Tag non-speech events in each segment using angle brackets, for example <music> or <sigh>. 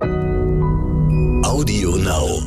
Audio Now.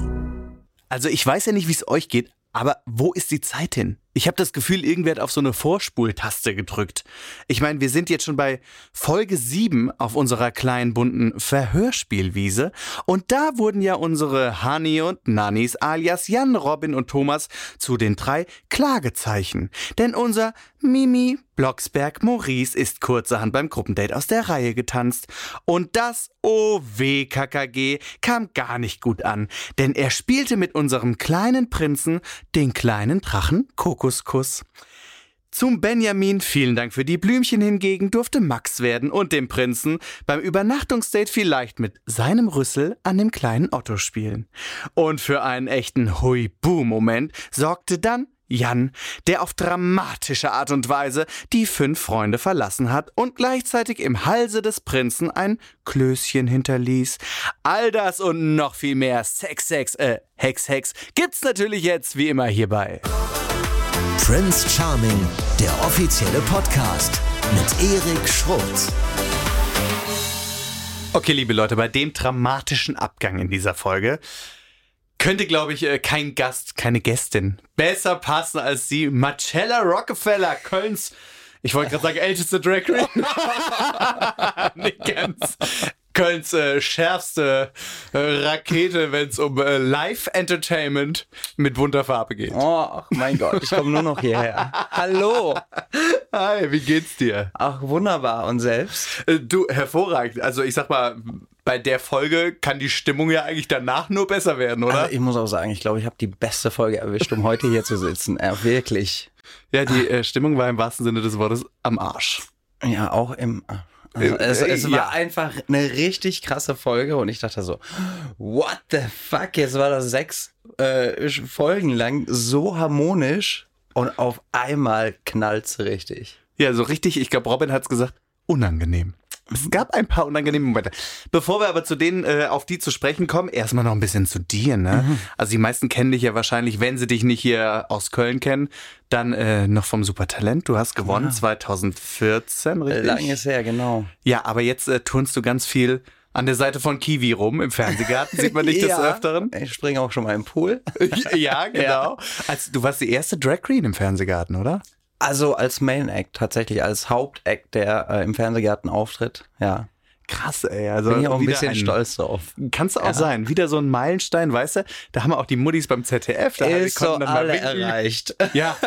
Also ich weiß ja nicht, wie es euch geht, aber wo ist die Zeit hin? Ich habe das Gefühl, irgendwer hat auf so eine Vorspultaste gedrückt. Ich meine, wir sind jetzt schon bei Folge 7 auf unserer kleinen bunten Verhörspielwiese und da wurden ja unsere Hani und Nannis alias Jan, Robin und Thomas zu den drei Klagezeichen. Denn unser Mimi Blocksberg Maurice ist kurzerhand beim Gruppendate aus der Reihe getanzt. Und das OW KKG kam gar nicht gut an, denn er spielte mit unserem kleinen Prinzen den kleinen Drachen Kokoskuss. Zum Benjamin, vielen Dank für die Blümchen hingegen, durfte Max werden und dem Prinzen beim Übernachtungsdate vielleicht mit seinem Rüssel an dem kleinen Otto spielen. Und für einen echten Hui-Bu-Moment sorgte dann Jan, der auf dramatische Art und Weise die fünf Freunde verlassen hat und gleichzeitig im Halse des Prinzen ein Klößchen hinterließ. All das und noch viel mehr Sex, Sex, äh, Hex, Hex gibt's natürlich jetzt wie immer hierbei. Prince Charming, der offizielle Podcast mit Erik Schrotz. Okay, liebe Leute, bei dem dramatischen Abgang in dieser Folge könnte, glaube ich, äh, kein Gast, keine Gästin besser passen als sie. Marcella Rockefeller, Kölns, ich wollte gerade sagen, älteste Drag Queen. <laughs> <laughs> Nicht ganz. Kölns äh, schärfste äh, Rakete, wenn es um äh, Live-Entertainment mit Wunderfarbe geht. Oh, ach mein Gott, ich komme nur noch hierher. Hallo. <laughs> Hi, wie geht's dir? Ach, wunderbar. Und selbst? Äh, Du, hervorragend. Also ich sag mal, bei der Folge kann die Stimmung ja eigentlich danach nur besser werden, oder? Also ich muss auch sagen, ich glaube, ich habe die beste Folge erwischt, um heute hier zu sitzen. Äh, wirklich. ja, die äh, Stimmung war im wahrsten Sinne des Wortes am Arsch. Ja, auch im. Also es, es war Ja. einfach eine richtig krasse Folge und ich dachte so, what the fuck? Jetzt war das sechs äh, Folgen lang so harmonisch und auf einmal knallt's richtig. Ja, so richtig, ich glaube, Robin hat's gesagt, unangenehm. Es gab ein paar unangenehme Momente. Bevor wir aber zu denen, äh, auf die zu sprechen kommen, erstmal noch ein bisschen zu dir, ne? Also die meisten kennen dich ja wahrscheinlich, wenn sie dich nicht hier aus Köln kennen, dann äh, noch vom Supertalent. Du hast gewonnen 2014, richtig? Lang ist her, genau. Ja, aber jetzt äh, turnst du ganz viel an der Seite von Kiwi rum im Fernsehgarten. Sieht man dich <laughs> des Ja, Öfteren? Ich springe auch schon mal im Pool. <laughs> ja, genau. <laughs> Also, du warst die erste Drag Queen im Fernsehgarten, oder? Also als Main Act, tatsächlich als Hauptact, der äh, im Fernsehgarten auftritt. Ja. Krass, ey. Also Bin ich auch ein bisschen stolz drauf. Kannst du auch sein. Wieder so ein Meilenstein, weißt du? Da haben wir auch die Muttis beim ZDF. Da Ist so alle erreicht. <laughs> Ja.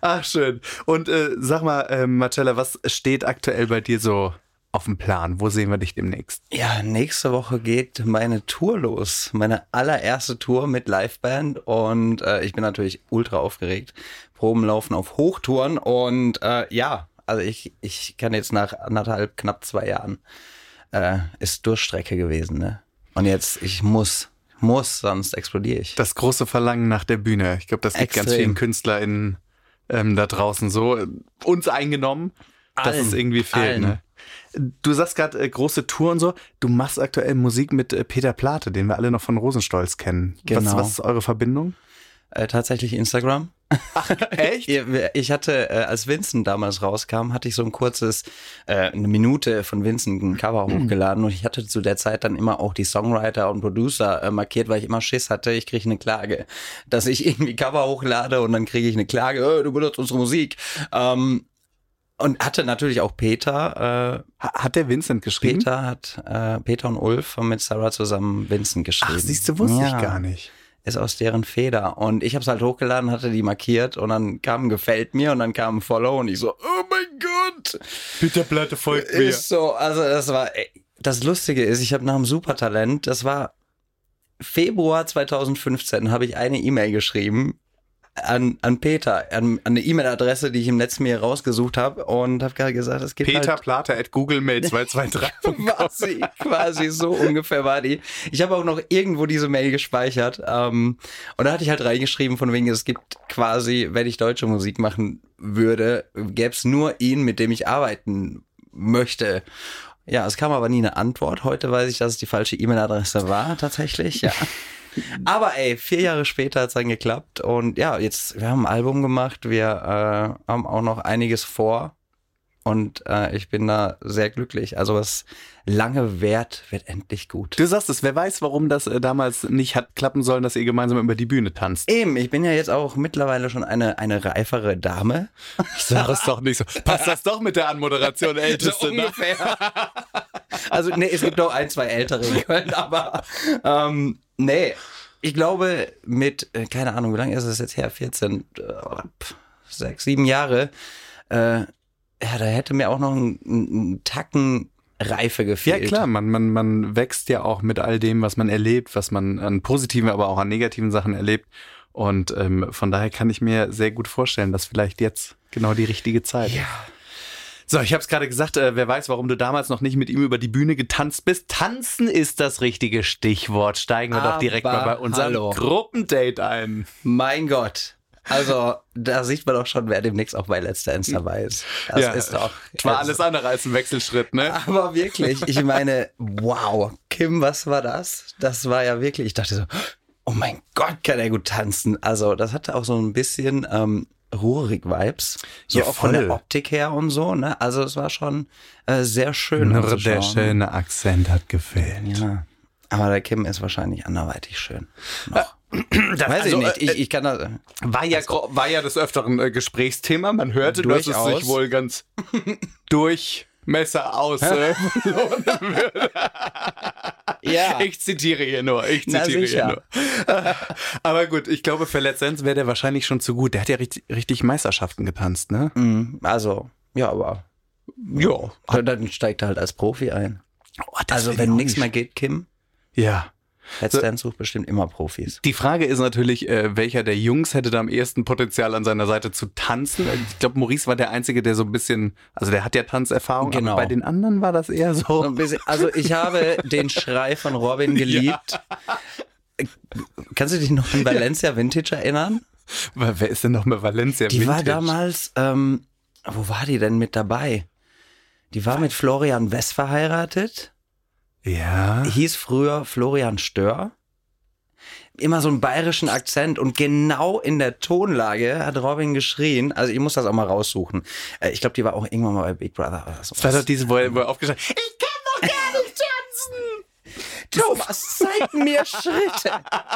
Ach, schön. Und äh, sag mal, äh, Marcella, was steht aktuell bei dir so auf dem Plan? Wo sehen wir dich demnächst? Ja, nächste Woche geht meine Tour los. Meine allererste Tour mit Liveband und äh, ich bin natürlich ultra aufgeregt. Proben laufen auf Hochtouren und äh, ja, also ich, ich kann jetzt nach anderthalb, knapp zwei Jahren, äh, ist Durchstrecke gewesen, ne? Und jetzt, ich muss, muss, sonst explodiere ich. Das große Verlangen nach der Bühne. Ich glaube, das geht ganz vielen KünstlerInnen ähm, da draußen so. Uns eingenommen, dass Allen. es irgendwie fehlt. Allen. Ne? Du sagst gerade äh, große Tour und so. Du machst aktuell Musik mit äh, Peter Plate, den wir alle noch von Rosenstolz kennen. Was, Genau. was ist eure Verbindung? Äh, tatsächlich Instagram. Echt? <laughs> Ihr- Ich hatte, äh, als Vincent damals rauskam, hatte ich so ein kurzes, äh, eine Minute von Vincent ein Cover hochgeladen und ich hatte zu der Zeit dann immer auch die Songwriter und Producer äh, markiert, weil ich immer Schiss hatte, ich kriege eine Klage, dass ich irgendwie Cover hochlade und dann kriege ich eine Klage, du benutzt unsere Musik. Ähm, und hatte natürlich auch Peter, äh, Ha- Hat der Vincent geschrieben? Peter hat, äh, Peter und Ulf haben mit Sarah zusammen Vincent geschrieben. Ach, siehst du, wusste Ja ich gar nicht. ist aus deren Feder. Und ich habe es halt hochgeladen, hatte die markiert und dann kam ein gefällt mir und dann kam ein Follow und ich so, oh mein Gott. Peter Platte folgt mir. Ist so, also das war, ey, das Lustige ist, ich habe nach dem Supertalent, das war Februar 2015, habe ich eine E-Mail geschrieben an, an Peter, an, an eine E-Mail-Adresse, die ich im letzten Jahr rausgesucht habe und habe gerade gesagt, es gibt Peter halt Plate at googlemail 223. <laughs> quasi, quasi so ungefähr war die. Ich habe auch noch irgendwo diese Mail gespeichert. Ähm, und da hatte ich halt reingeschrieben, von wegen, es gibt quasi, wenn ich deutsche Musik machen würde, gäbe es nur ihn, mit dem ich arbeiten möchte. Ja, es kam aber nie eine Antwort. Heute weiß ich, dass es die falsche E-Mail-Adresse war, tatsächlich, ja. <laughs> Aber ey, vier Jahre später hat es dann geklappt und ja, jetzt, wir haben ein Album gemacht, wir äh, haben auch noch einiges vor und äh, ich bin da sehr glücklich. Also was lange währt, wird endlich gut. Du sagst es, wer weiß, warum das äh, damals nicht hat klappen sollen, dass ihr gemeinsam über die Bühne tanzt. Eben, ich bin ja jetzt auch mittlerweile schon eine, eine reifere Dame. Sag es doch nicht so. Passt das doch mit der Anmoderation, <laughs> Älteste, so ne? ungefähr. <laughs> also, nee, es gibt auch ein, zwei ältere in Köln, aber ähm, nee, ich glaube, mit, äh, keine Ahnung, wie lange ist es jetzt her? 14, äh, pff, sechs, sieben Jahre. Äh, ja, da hätte mir auch noch ein, ein Tacken Reife Ja, gefehlt. klar, man, man, man wächst ja auch mit all dem, was man erlebt, was man an positiven, aber auch an negativen Sachen erlebt. Und ähm, von daher kann ich mir sehr gut vorstellen, dass vielleicht jetzt genau die richtige Zeit Ja. So, ich habe es gerade gesagt, äh, wer weiß, warum du damals noch nicht mit ihm über die Bühne getanzt bist. Tanzen ist das richtige Stichwort. Steigen wir doch direkt Aber mal bei unserem hallo. Gruppendate ein. Mein Gott. Also, da sieht man doch schon, wer demnächst auch bei Let's Dance dabei ist. Das Ja, ist doch. War alles andere als ein Wechselschritt, ne? Aber wirklich, ich meine, wow, Kim, was war das? Das war ja wirklich, ich dachte so, oh mein Gott, kann er gut tanzen. Also, das hatte auch so ein bisschen ähm, Ruhrig-Vibes. So Ja, auch von der. Optik her und so, ne? Also, es war schon äh, sehr schön. Nur der schöne Akzent hat gefehlt. Ja. Aber der Kim ist wahrscheinlich anderweitig schön. Noch. Weiß also, ich nicht. äh, Ich, ich kann das. War ja, war ja des Öfteren äh, Gesprächsthema. Man hörte, dass es Durchaus. sich wohl ganz durchmesser aus. Äh, Ja. ich zitiere hier nur. Ich Na, zitiere hier nur. <laughs> Aber gut, ich glaube, für Dance wäre der wahrscheinlich schon zu gut. Der hat ja richtig, richtig Meisterschaften getanzt, ne? Mm, Also, ja, aber Ja. dann- steigt er halt als Profi ein. Oh, das Also, wenn ich nichts nicht. mehr geht, Kim, Ja. Let's So- Dance sucht bestimmt immer Profis. Die Frage ist natürlich, äh, welcher der Jungs hätte da am ehesten Potenzial an seiner Seite zu tanzen? Ich glaube, Maurice war der Einzige, der so ein bisschen, also der hat ja Tanzerfahrung, Genau. aber bei den anderen war das eher So bisschen- Also ich habe den Schrei von Robin <laughs> geliebt. Kannst du dich noch an Valencia Vintage erinnern? Wer wer ist denn noch mal Valencia Die war Vintage? damals, ähm, wo war die denn mit dabei? Die war mit Florian West verheiratet, Ja. hieß früher Florian Stör. Immer so einen bayerischen Akzent und genau in der Tonlage hat Robin geschrien. Also ich muss das auch mal raussuchen. Äh, Ich glaube, die war auch irgendwann mal bei Big Brother oder so. Das doch diese, wo wo er aufgestanden Ich kann doch gar <laughs> nicht tanzen! Thomas, zeig mir Schritte.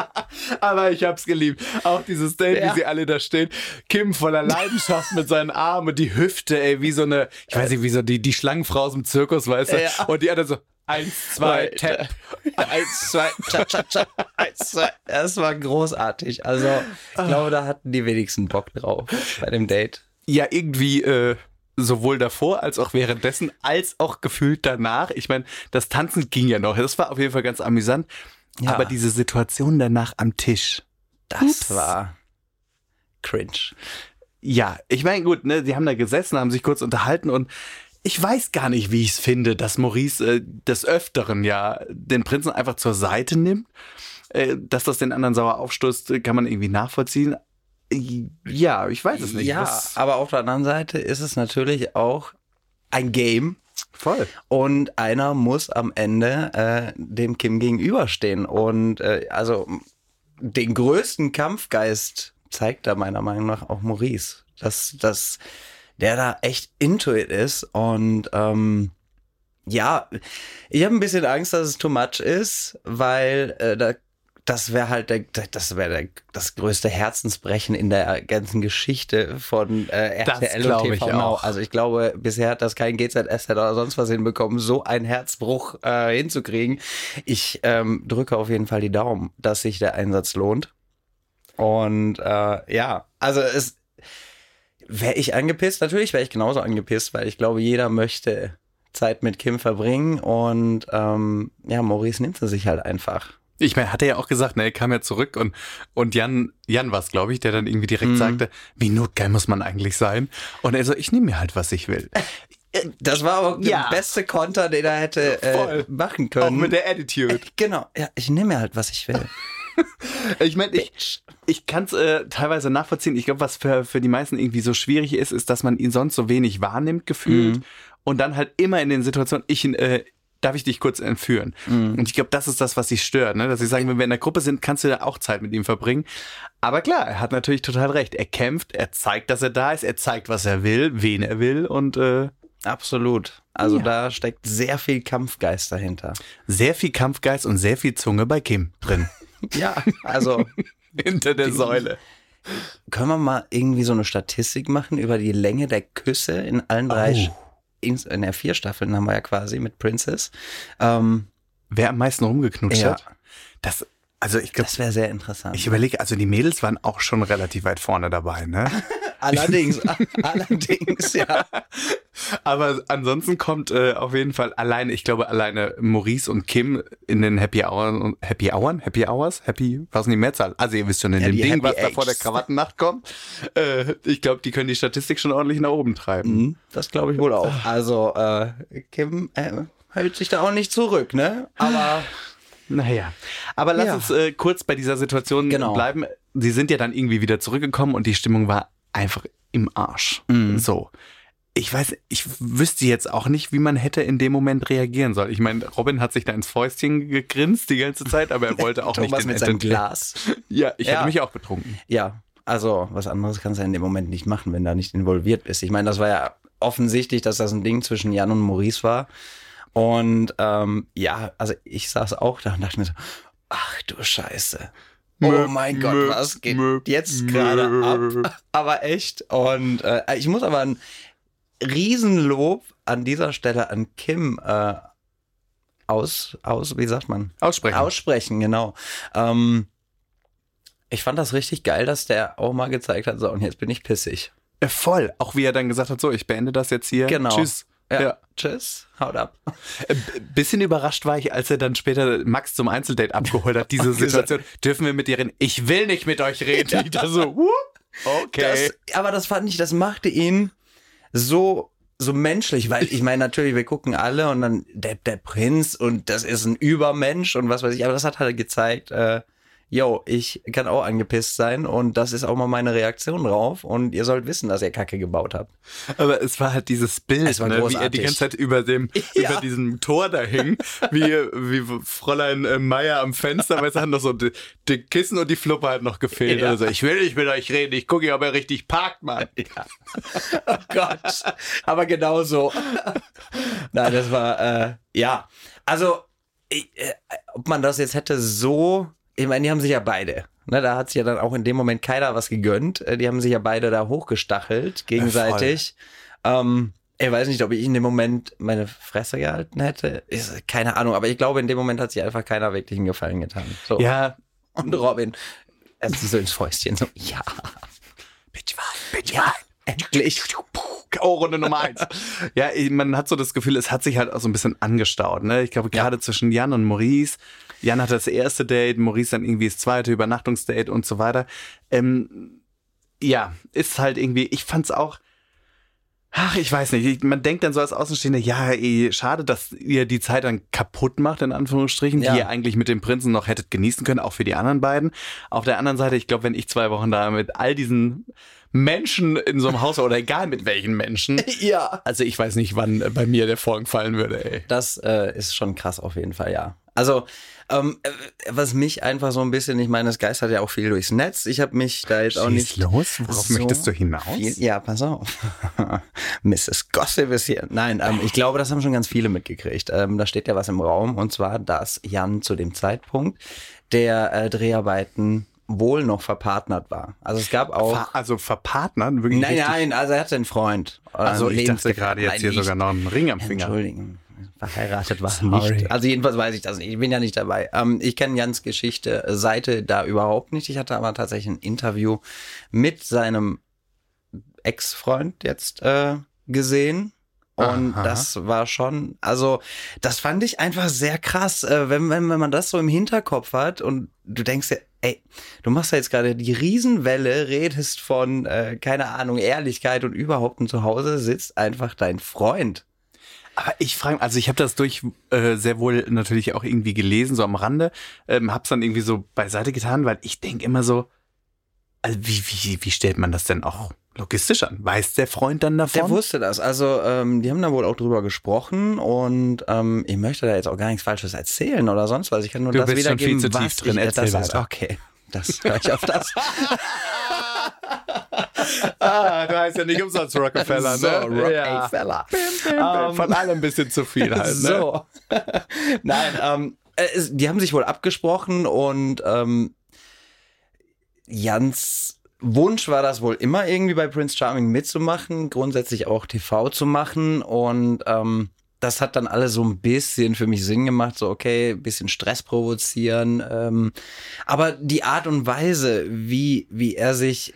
<laughs> Aber ich hab's geliebt. Auch dieses Date, Ja. wie sie alle da stehen. Kim voller Leidenschaft mit seinen Armen und die Hüfte, ey, wie so eine, ich weiß nicht, wie so die, die Schlangenfrau aus dem Zirkus, weißt du? Ja. Und die andere so, eins, zwei, tap. Eins, zwei, cha, cha, cha, eins, zwei. Das war großartig. Also, ich glaube, da hatten die wenigsten Bock drauf bei dem Date. Ja, irgendwie, äh, sowohl davor als auch währenddessen, als auch gefühlt danach. Ich meine, das Tanzen ging ja noch. Das war auf jeden Fall ganz amüsant. Ja. Aber diese Situation danach am Tisch. Das Ups. war cringe. Ja, ich meine, gut, ne, die haben da gesessen, haben sich kurz unterhalten und ich weiß gar nicht, wie ich es finde, dass Maurice äh, des Öfteren ja den Prinzen einfach zur Seite nimmt. Äh, dass das den anderen sauer aufstößt, kann man irgendwie nachvollziehen. Äh, Ja, ich weiß es nicht. Ja, Was- aber auf der anderen Seite ist es natürlich auch ein Game. voll. Und einer muss am Ende äh, dem Kim gegenüberstehen. Und äh, also den größten Kampfgeist zeigt da meiner Meinung nach auch Maurice. Dass, dass der da echt into it ist. Und ähm, ja, ich habe ein bisschen Angst, dass es too much ist, weil äh, da, das wäre halt der, das wäre das größte Herzensbrechen in der ganzen Geschichte von äh, Das RTL glaub und ich TV Now. auch. Also ich glaube, bisher hat das kein GZSZ oder sonst was hinbekommen, so einen Herzbruch äh, hinzukriegen. Ich ähm, drücke auf jeden Fall die Daumen, dass sich der Einsatz lohnt. Und äh, ja, also es wäre ich angepisst. Natürlich wäre ich genauso angepisst, weil ich glaube, jeder möchte Zeit mit Kim verbringen und ähm, ja, Maurice nimmt sie sich halt einfach. Ich meine, hat er ja auch gesagt, ne, er kam ja zurück und, und Jan, Jan war es, glaube ich, der dann irgendwie direkt Mhm. sagte, wie notgeil muss man eigentlich sein? Und er so, ich nehme mir halt, was ich will. Das war aber Ja. der beste Konter, den er hätte äh, machen Auch können. mit der Attitude. genau, ja, ich nehme mir halt, was ich will. <laughs> <laughs> Ich meine, ich, ich kann es äh, teilweise nachvollziehen. Ich glaube, was für, für die meisten irgendwie so schwierig ist, ist, dass man ihn sonst so wenig wahrnimmt, gefühlt. Mhm. Und dann halt immer in den Situationen, ich, äh, darf ich dich kurz entführen? Mhm. Und ich glaube, das ist das, was sich stört. Ne? Dass sie sagen, wenn wir in der Gruppe sind, kannst du da auch Zeit mit ihm verbringen. Aber klar, er hat natürlich total recht. Er kämpft, er zeigt, dass er da ist, er zeigt, was er will, wen er will und äh, Absolut. Also Ja. da steckt sehr viel Kampfgeist dahinter. Sehr viel Kampfgeist und sehr viel Zunge bei Kim drin. <laughs> Ja, also <laughs> Hinter der Säule. können wir mal irgendwie so eine Statistik machen über die Länge der Küsse in allen drei, Oh. In, in der vier Staffeln haben wir ja quasi mit Princess. Ähm, Wer am meisten rumgeknutscht Ja. hat? Das, also ich glaube, das wäre sehr interessant. ich überlege, also die Mädels waren auch schon relativ weit vorne dabei, ne? <laughs> allerdings, <laughs> allerdings, ja. Aber ansonsten kommt äh, auf jeden Fall alleine, ich glaube alleine Maurice und Kim in den Happy Hours, Happy Hours, Happy Hours, Happy, was denn die Mehrzahl? Also ihr wisst schon, in Ja, dem Ding, Happy was da vor der. Krawattennacht kommt. Äh, ich glaube, die können die Statistik schon ordentlich nach oben treiben. Mhm, Das glaube ich wohl auch. Also äh, Kim äh, hält sich da auch nicht zurück, ne? Aber <sighs> Naja, aber lass Ja. uns äh, kurz bei dieser Situation Genau. bleiben. Sie sind ja dann irgendwie wieder zurückgekommen und die Stimmung war einfach im Arsch. Mhm. So. Ich weiß, ich wüsste jetzt auch nicht, wie man hätte in dem Moment reagieren soll. Ich meine, Robin hat sich da ins Fäustchen gegrinst die ganze Zeit, aber er <laughs> wollte auch nicht den mit seinem Glas. <laughs> Ja, ich Ja. hätte mich auch betrunken. Ja, also was anderes kannst du in dem Moment nicht machen, wenn du nicht involviert bist. Ich meine, das war ja offensichtlich, dass das ein Ding zwischen Jan und Maurice war. Und ähm, ja, also ich saß auch da und dachte mir so, ach du Scheiße. Oh mein Gott, was geht jetzt gerade ab? <laughs> Aber echt. Und äh, ich muss aber ein Riesenlob an dieser Stelle an Kim äh, aus, aus, wie sagt man? Aussprechen. Aussprechen, genau. Ähm, ich fand das richtig geil, dass der auch mal gezeigt hat, so, und jetzt bin ich pissig. Äh, voll. Auch wie er dann gesagt hat, so, ich beende das jetzt hier. Genau. Tschüss. Ja. Tschüss, haut ab. Äh, Bisschen überrascht war ich, als er dann später Max zum Einzeldate abgeholt hat. Diese <laughs> Situation. Dürfen wir mit dir reden? Ich will nicht mit euch reden. Ich da so, whoop, okay. Das, aber das fand ich, das machte ihn so, so menschlich, weil ich meine, natürlich, wir gucken alle und dann der, der Prinz und das ist ein Übermensch und was weiß ich, aber das hat halt gezeigt, äh, yo, ich kann auch angepisst sein und das ist auch mal meine Reaktion drauf und ihr sollt wissen, dass ihr Kacke gebaut habt. Aber es war halt dieses Bild, Es war ne, wie er die ganze Zeit über dem, <laughs> Ja. über diesem Tor da hing, wie, wie Fräulein äh, Meier am Fenster, weil es hat noch so die, die Kissen und die Fluppe halt noch gefehlt. Ja. Also ich will nicht mit euch reden, ich gucke, ob er richtig parkt, Mann. <laughs> Oh Gott. Aber genau so. Nein, das war, äh, ja. Also, ich, äh, ob man das jetzt hätte so, ich meine, die haben sich ja beide. Ne, da hat sich ja dann auch in dem Moment keiner was gegönnt. Äh, Die haben sich ja beide da hochgestachelt, gegenseitig. ähm, ich weiß nicht, ob ich in dem Moment meine Fresse gehalten hätte. Ist, keine Ahnung, aber ich glaube, in dem Moment hat sich einfach keiner wirklich einen Gefallen getan. So. Ja, Und Robin, er ist so ins Fäustchen, so, ja, Bitch Wein, Bitch ja, endlich. K.O.-Runde Nummer eins. <laughs> ja, man hat so das Gefühl, es hat sich halt auch so ein bisschen angestaut. Ne? Ich glaube, gerade zwischen Jan und Maurice. Jan hatte das erste Date, Maurice dann irgendwie das zweite Übernachtungsdate und so weiter. Ähm, ja, ist halt irgendwie, ich fand's auch. Ach, ich weiß nicht. Ich- Man denkt dann so als Außenstehender, ja, ey, schade, dass ihr die Zeit dann kaputt macht, in Anführungsstrichen, Ja. die ihr eigentlich mit dem Prinzen noch hättet genießen können, auch für die anderen beiden. Auf der anderen Seite, ich glaube, wenn ich zwei Wochen da mit all diesen Menschen in so einem Haus oder egal mit welchen Menschen, <laughs> Ja. also ich weiß nicht, wann äh, bei mir der Vorhang fallen würde, ey. Das äh, ist schon krass auf jeden Fall, ja. Also, ähm, äh, was mich einfach so ein bisschen, ich meine, es geistert ja auch viel durchs Netz. Ich habe mich da jetzt auch nicht. los? Worauf so möchtest du hinaus? Viel, ja, pass auf. <laughs> Mrs. Gossip ist hier. Nein, ähm, ich glaube, das haben schon ganz viele mitgekriegt. Ähm, da steht ja was im Raum und zwar, dass Jan zu dem Zeitpunkt der äh, Dreharbeiten wohl noch verpartnert war. Also es gab auch. Ver also verpartnern? Wirklich nein, nein, also er hatte einen Freund. Also Einen ich dachte gerade jetzt Nein, hier sogar noch einen Ring am Finger. Entschuldigen. Verheiratet war er Sorry. nicht. Also jedenfalls weiß ich das nicht. Ich bin ja nicht dabei. Ähm, ich kenne Jans Geschichte, äh, Seite da überhaupt nicht. Ich hatte aber tatsächlich ein Interview mit seinem Ex-Freund jetzt äh, gesehen. Und Aha. das war schon, also das fand ich einfach sehr krass, äh, wenn, wenn, wenn man das so im Hinterkopf hat und du denkst ja, ey, du machst ja jetzt gerade die Riesenwelle, redest von, äh, keine Ahnung, Ehrlichkeit und überhaupt und zu Hause sitzt einfach dein Freund. Aber ich frage, also ich habe das durch äh, sehr wohl natürlich auch irgendwie gelesen, so am Rande, ähm, hab's dann irgendwie so beiseite getan, weil ich denke immer so, also wie, wie, wie stellt man das denn auch logistisch an? Weiß der Freund dann davon? Der wusste das. Also, ähm, die haben da wohl auch drüber gesprochen und ähm, ich möchte da jetzt auch gar nichts Falsches erzählen oder sonst was. Ich kann nur Du das bist schon wiedergeben, viel zu tief was drin. Ich, Erzähl das weiter. okay, das höre ich auf das. <laughs> ah, du heißt ja nicht umsonst Rockefeller, So, ne? Rockefeller. Ähm, Von allem ein bisschen zu viel halt, ne? So. <laughs> Nein, ähm, äh, die haben sich wohl abgesprochen und ähm, Jans Wunsch war das wohl immer irgendwie bei Prince Charming mitzumachen, grundsätzlich auch TV zu machen und ähm, das hat dann alles so ein bisschen für mich Sinn gemacht, so okay, ein bisschen Stress provozieren, ähm, aber die Art und Weise, wie, wie er sich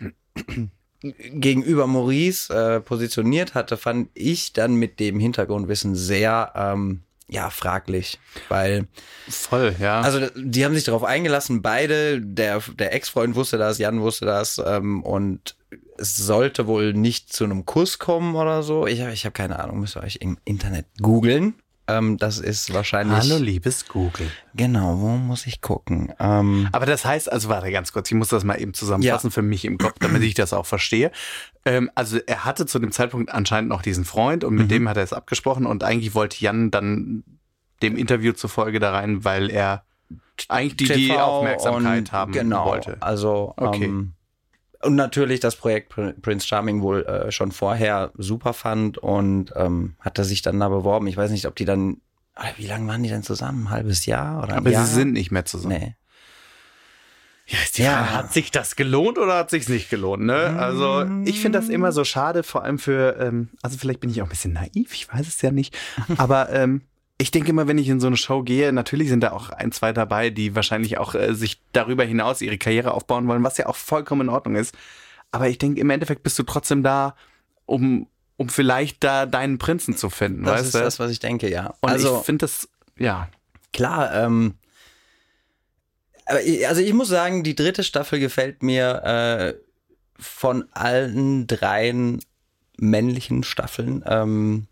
gegenüber Maurice äh, positioniert hatte, fand ich dann mit dem Hintergrundwissen sehr ähm, ja fraglich, weil Voll, ja. also die haben sich darauf eingelassen, beide, der, der Ex-Freund wusste das, Jan wusste das ähm, und es sollte wohl nicht zu einem Kuss kommen oder so. Ich habe ich hab keine Ahnung, müsst ihr euch im Internet googeln. Ähm, das ist wahrscheinlich. Hallo, liebes Google. Genau, wo muss ich gucken? Ähm, Aber das heißt, also warte ganz kurz, ich muss das mal eben zusammenfassen Ja. für mich im Kopf, damit ich das auch verstehe. Ähm, also er hatte zu dem Zeitpunkt anscheinend noch diesen Freund und mit Mhm. dem hat er es abgesprochen und eigentlich wollte Jan dann dem Interview zufolge da rein, weil er eigentlich die, die Aufmerksamkeit haben genau, wollte. Also Okay. ähm, und natürlich das Projekt Pr- Prince Charming wohl äh, schon vorher super fand und ähm, hatte sich dann da beworben. Ich weiß nicht, ob die dann, ah, wie lange waren die denn zusammen? Ein halbes Jahr oder ein Aber Jahr? sie sind nicht mehr zusammen. Nee. Ja, ist die Ja. Frage, hat sich das gelohnt oder hat sich's nicht gelohnt? Ne? Also ich finde das immer so schade, vor allem für, ähm, also vielleicht bin ich auch ein bisschen naiv, ich weiß es ja nicht, aber ähm, ich denke immer, wenn ich in so eine Show gehe, natürlich sind da auch ein, zwei dabei, die wahrscheinlich auch äh, sich darüber hinaus ihre Karriere aufbauen wollen, was ja auch vollkommen in Ordnung ist. Aber ich denke, im Endeffekt bist du trotzdem da, um, um vielleicht da deinen Prinzen zu finden, Das weißt ist du? das, was ich denke, ja. Und also ich finde das, ja. klar, ähm, aber ich, also ich muss sagen, die dritte Staffel gefällt mir äh, von allen dreien männlichen Staffeln ähm,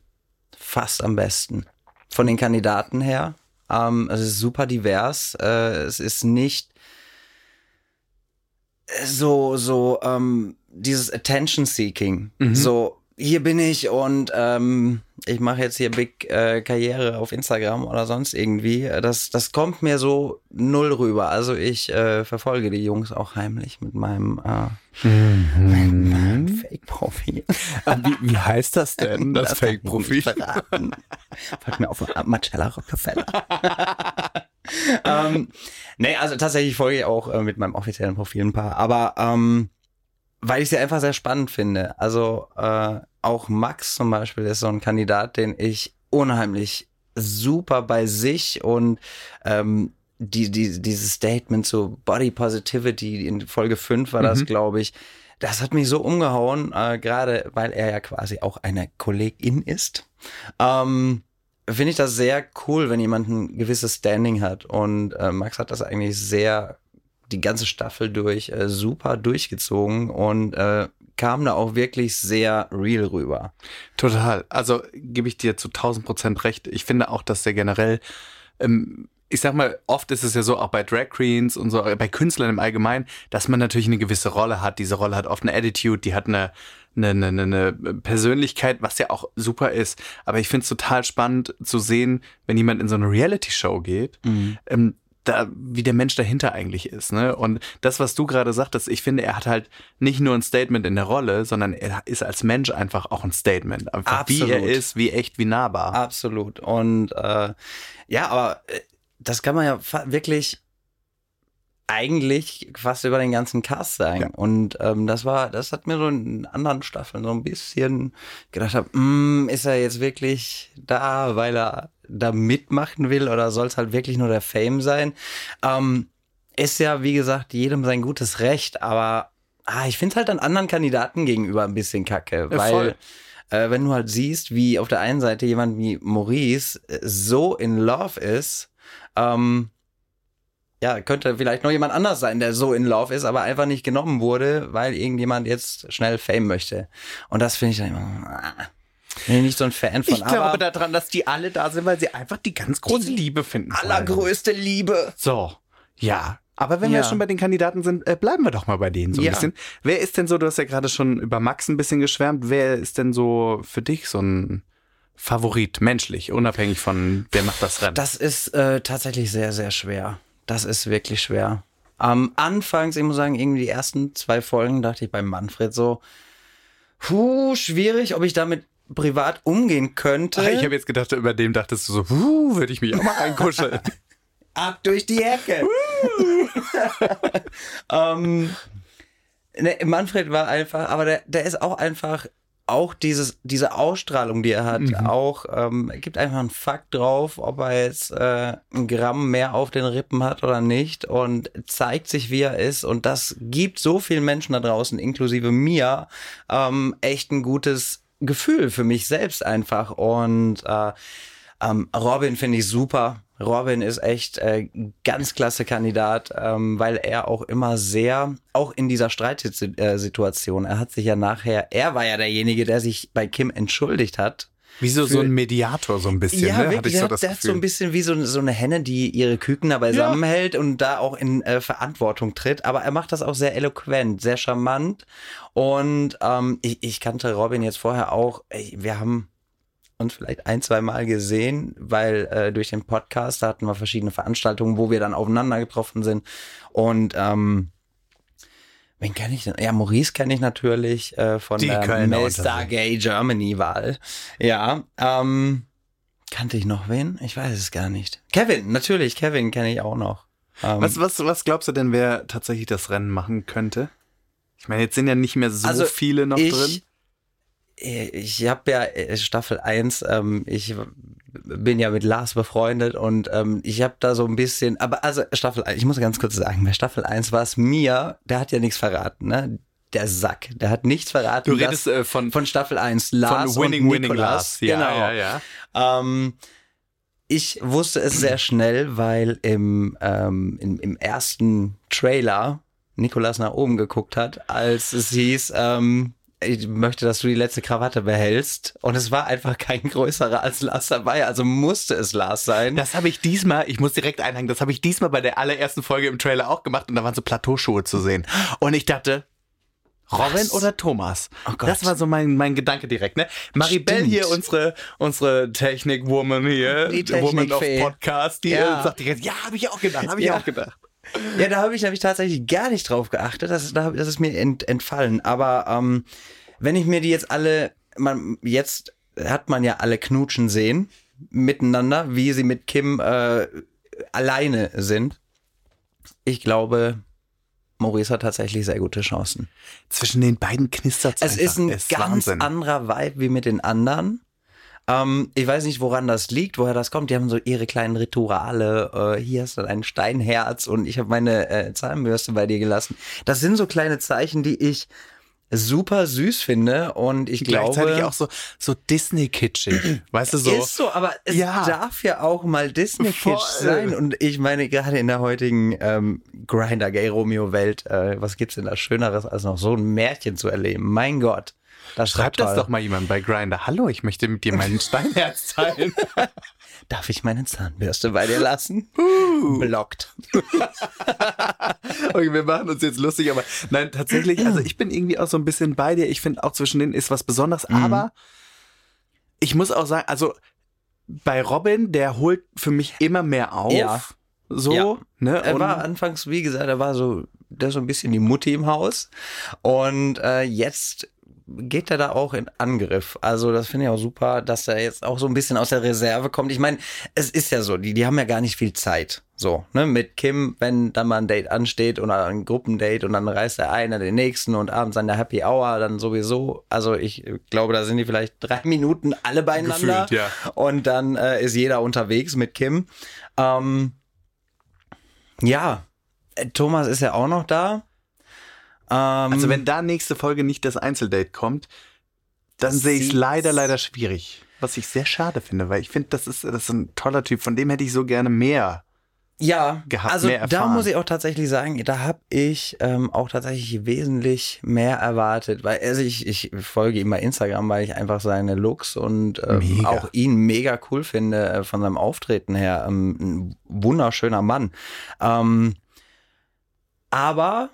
fast am besten. Von den Kandidaten her. Ähm, es ist super divers. Äh, es ist nicht so, so, ähm, dieses Attention-Seeking. Mhm. So, hier bin ich und ähm, ich mache jetzt hier Big äh, Karriere auf Instagram oder sonst irgendwie. Das, das kommt mir so null rüber. Also ich äh, verfolge die Jungs auch heimlich mit meinem, äh, mit meinem Fake-Profil. Wie, wie heißt das denn, <laughs> das, ich Fake-Profil? Folgt mir auf Marcella Rockefeller. <laughs> ähm, nee, also tatsächlich folge ich auch äh, mit meinem offiziellen Profil ein paar. Aber ähm, weil ich sie einfach sehr spannend finde. Also äh, auch Max zum Beispiel ist so ein Kandidat, den ich unheimlich super bei sich und ähm, die, die, dieses Statement zu Body Positivity in Folge 5 war das, Mhm. glaube ich. Das hat mich so umgehauen, äh, gerade weil er ja quasi auch eine Kollegin ist. Ähm, Finde ich das sehr cool, wenn jemand ein gewisses Standing hat. Und äh, Max hat das eigentlich sehr die ganze Staffel durch äh, super durchgezogen und äh, kam da auch wirklich sehr real rüber. Total. Also gebe ich dir zu 1000 Prozent recht. Ich finde auch, dass der generell, ähm, ich sag mal, oft ist es ja so, auch bei Drag Queens und so, bei Künstlern im Allgemeinen, dass man natürlich eine gewisse Rolle hat. Diese Rolle hat oft eine Attitude, die hat eine, eine, eine, eine Persönlichkeit, was ja auch super ist. Aber ich finde es total spannend zu sehen, wenn jemand in so eine Reality-Show geht, ähm, da, wie der Mensch dahinter eigentlich ist. Ne? Und das, was du gerade sagtest, ich finde, er hat halt nicht nur ein Statement in der Rolle, sondern er ist als Mensch einfach auch ein Statement. Einfach wie er Absolut. ist, wie echt, wie nahbar. Absolut. Und äh, ja, aber äh, das kann man ja wirklich eigentlich fast über den ganzen Cast sagen. Ja. Und ähm, das war, das hat mir so in anderen Staffeln so ein bisschen gedacht hab, mm, ist er jetzt wirklich da, weil er da mitmachen will oder soll es halt wirklich nur der Fame sein? Ähm, ist ja, wie gesagt, jedem sein gutes Recht, aber ah, ich finde es halt an anderen Kandidaten gegenüber ein bisschen kacke, Ja, weil äh, wenn du halt siehst, wie auf der einen Seite jemand wie Maurice äh, so in love ist, ähm, ja, könnte vielleicht noch jemand anders sein, der so in love ist, aber einfach nicht genommen wurde, weil irgendjemand jetzt schnell Fame möchte. Und das finde ich dann immer, ah, bin ich nicht so ein Fan von. Ich glaube aber daran, dass die alle da sind, weil sie einfach die ganz große Liebe finden. wollen. allergrößte Liebe. So, ja. Aber wenn wir Ja. schon bei den Kandidaten sind, äh, bleiben wir doch mal bei denen so ein Ja. bisschen. Wer ist denn so, du hast ja gerade schon über Max ein bisschen geschwärmt, wer ist denn so für dich so ein Favorit, menschlich, unabhängig von wer macht das Rennen? Das ist äh, tatsächlich sehr, sehr schwer. Das ist wirklich schwer. Am Anfangs, ich muss sagen, irgendwie die ersten zwei Folgen dachte ich bei Manfred so, puh, schwierig, ob ich damit privat umgehen könnte. Ach, ich habe jetzt gedacht, über dem dachtest du so, uh, würde ich mich auch mal reinkuscheln. <laughs> Ab durch die Ecke. <laughs> ähm, ne, Manfred war einfach, aber der, der ist auch einfach auch dieses, diese Ausstrahlung, die er hat, mhm. auch ähm, gibt einfach einen Fakt drauf, ob er jetzt äh, ein Gramm mehr auf den Rippen hat oder nicht und zeigt sich, wie er ist. Und das gibt so vielen Menschen da draußen, inklusive mir, ähm, echt ein gutes Gefühl für mich selbst einfach. Und äh, ähm, Robin finde ich super. Robin ist echt äh, ganz klasse Kandidat, ähm, weil er auch immer sehr, auch in dieser Streitsituation, er hat sich ja nachher, er war ja derjenige, der sich bei Kim entschuldigt hat. Wie so, ein Mediator, so ein bisschen. Ja, ne? wirklich, der, so der hat so ein bisschen wie so, so eine Henne, die ihre Küken da beisammen ja. hält und da auch in äh, Verantwortung tritt. Aber er macht das auch sehr eloquent, sehr charmant. Und ähm, ich, ich kannte Robin jetzt vorher auch. Ey, wir haben uns vielleicht ein, zwei Mal gesehen, weil äh, durch den Podcast da hatten wir verschiedene Veranstaltungen, wo wir dann aufeinander getroffen sind. Und ähm, wen kenne ich denn? Ja, Maurice kenne ich natürlich äh, von Die der Melstar Gay Germany Wahl. Ja, ähm, kannte ich noch wen? Ich weiß es gar nicht. Kevin, natürlich, Kevin kenne ich auch noch. Ähm, was, was, was glaubst du denn, wer tatsächlich das Rennen machen könnte? Ich meine, jetzt sind ja nicht mehr so also viele noch ich, drin ich habe ja äh, Staffel 1, ähm, ich bin ja mit Lars befreundet und ähm, ich habe da so ein bisschen, aber also Staffel 1, ich muss ganz kurz sagen, bei Staffel 1 war es mir, der hat ja nichts verraten, ne? Der Sack, der hat nichts verraten. Du redest äh, von, von Staffel 1, Lars von Winning, und Winning Lars. Ja, genau. Ja, ja. Ähm, ich wusste es sehr schnell, weil im, ähm, im, im ersten Trailer Nikolas nach oben geguckt hat, als es hieß, ähm, ich möchte, dass du die letzte Krawatte behältst. Und es war einfach kein größerer als Lars dabei, also musste es Lars sein. Das habe ich diesmal, ich muss direkt einhängen, das habe ich diesmal bei der allerersten Folge im Trailer auch gemacht und da waren so Plateauschuhe zu sehen. Und ich dachte, Robin Was? oder Thomas? Oh das war so mein, mein Gedanke direkt, ne? Maribel Stimmt. hier, unsere, unsere Technik-Woman hier, die Woman of Podcast, die ja. sagt direkt, ja, habe ich auch gedacht, habe ich ja. auch gedacht. Ja, da habe ich, hab ich tatsächlich gar nicht drauf geachtet. Das, ist, das ist mir ent, entfallen. Aber ähm, wenn ich mir die jetzt alle, man, jetzt hat man ja alle knutschen sehen miteinander, wie sie mit Kim äh, alleine sind. Ich glaube, Maurice hat tatsächlich sehr gute Chancen. Zwischen den beiden knistert es. Es ist ein ganz Wahnsinn. anderer Vibe wie mit den anderen. Ähm, ich weiß nicht, woran das liegt, woher das kommt. Die haben so ihre kleinen Rituale. Äh, hier ist dann ein Steinherz und ich habe meine äh, Zahnbürste bei dir gelassen. Das sind so kleine Zeichen, die ich super süß finde und ich Gleichzeitig glaube auch so so Disney kitschig, <clears throat> weißt du so ist so, aber es ja. darf ja auch mal Disney kitsch sein und ich meine gerade in der heutigen ähm, Grinder Gay Romeo Welt, äh, was gibt's denn da Schöneres als noch so ein Märchen zu erleben? Mein Gott. Das Schreibt das doch mal jemand bei Grinder. Hallo, ich möchte mit dir meinen Steinherz teilen. <laughs> Darf ich meine Zahnbürste bei dir lassen? Uh. Blockt. <laughs> okay, wir machen uns jetzt lustig, aber nein, tatsächlich, also ich bin irgendwie auch so ein bisschen bei dir. Ich finde auch zwischen denen ist was Besonderes, mhm. aber ich muss auch sagen, also bei Robin, der holt für mich immer mehr auf. Ja. So, ja. ne? Er war anfangs, wie gesagt, er war so, der so ein bisschen die Mutti im Haus. Und äh, jetzt geht er da auch in Angriff. Also das finde ich auch super, dass er jetzt auch so ein bisschen aus der Reserve kommt. Ich meine, es ist ja so, die, die haben ja gar nicht viel Zeit. So, ne, mit Kim, wenn dann mal ein Date ansteht oder ein Gruppendate und dann reißt der eine den nächsten und abends an der Happy Hour dann sowieso. Also ich glaube, da sind die vielleicht drei Minuten alle beieinander. Gefühlt, ja. Und dann äh, ist jeder unterwegs mit Kim. Ähm, ja, Thomas ist ja auch noch da. Ähm, also wenn da nächste Folge nicht das Einzeldate kommt, dann sehe ich es leider, leider schwierig. Was ich sehr schade finde, weil ich finde, das ist, das ist ein toller Typ. Von dem hätte ich so gerne mehr ja, gehabt, also da muss ich auch tatsächlich sagen, da habe ich ähm, auch tatsächlich wesentlich mehr erwartet, weil also ich, ich folge ihm bei Instagram, weil ich einfach seine Looks und ähm, auch ihn mega cool finde äh, von seinem Auftreten her. Ähm, ein wunderschöner Mann. Ähm, aber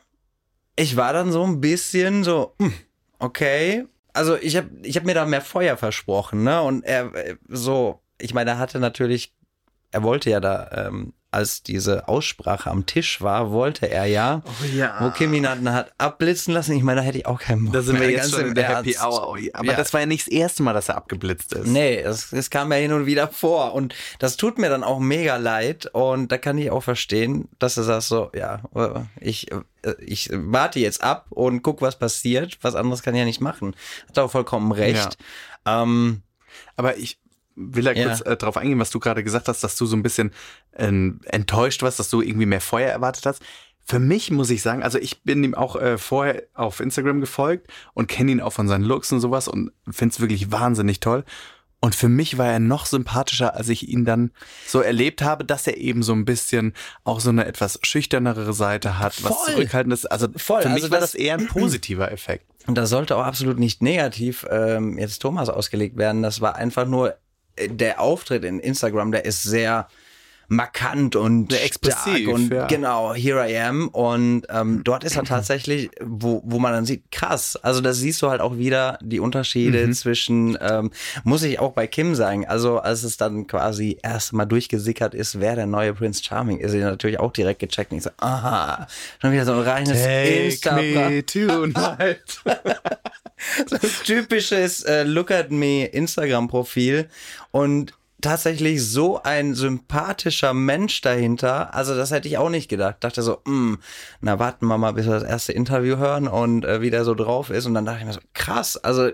ich war dann so ein bisschen so, hm, okay. Also ich habe ich hab mir da mehr Feuer versprochen, ne? Und er äh, so, ich meine, er hatte natürlich, er wollte ja da ähm, als diese Aussprache am Tisch war, wollte er ja, Oh ja. wo Kim ihn hat, abblitzen lassen. Ich meine, da hätte ich auch keinen Bock Da sind wir jetzt schon im in der. Happy Hour. Ja, Aber Ja. das war ja nicht das erste Mal, dass er abgeblitzt ist. Nee, es, es kam ja hin und wieder vor und das tut mir dann auch mega leid und da kann ich auch verstehen, dass du sagst so, ja, äh, ich, äh, ich warte jetzt ab und guck, was passiert, was anderes kann ich ja nicht machen. Hat auch vollkommen recht. Ähm, Aber ich will da Ja. kurz äh, drauf eingehen, was du gerade gesagt hast, dass du so ein bisschen ähm, enttäuscht warst, dass du irgendwie mehr Feuer erwartet hast. Für mich muss ich sagen, also ich bin ihm auch äh, vorher auf Instagram gefolgt und kenne ihn auch von seinen Looks und sowas und finde es wirklich wahnsinnig toll. Und für mich war er noch sympathischer, als ich ihn dann so erlebt habe, dass er eben so ein bisschen auch so eine etwas schüchternere Seite hat, was Voll. zurückhaltendes. Also Voll, für mich also war das- das eher ein positiver Effekt. Und das sollte auch absolut nicht negativ ähm, jetzt Thomas ausgelegt werden. Das war einfach nur äh, der Auftritt in Instagram, der ist sehr markant und expressiv, und ja. genau, here I am. Und ähm, dort ist er <clears throat> tatsächlich, wo, wo man dann sieht, krass. Also das siehst du halt auch wieder die Unterschiede Mhm. zwischen, ähm, muss ich auch bei Kim sagen, also als es dann quasi erst mal durchgesickert ist, wer der neue Prince Charming ist, ich natürlich auch direkt gecheckt und ich so, aha, schon wieder so ein reines insta tonight. <laughs> so ein typisches äh, Look at Me Instagram-Profil und tatsächlich so ein sympathischer Mensch dahinter. Also das hätte ich auch nicht gedacht. Dachte so, mh, na warten wir mal, bis wir das erste Interview hören und äh, wie der so drauf ist. Und dann dachte ich mir so, krass, also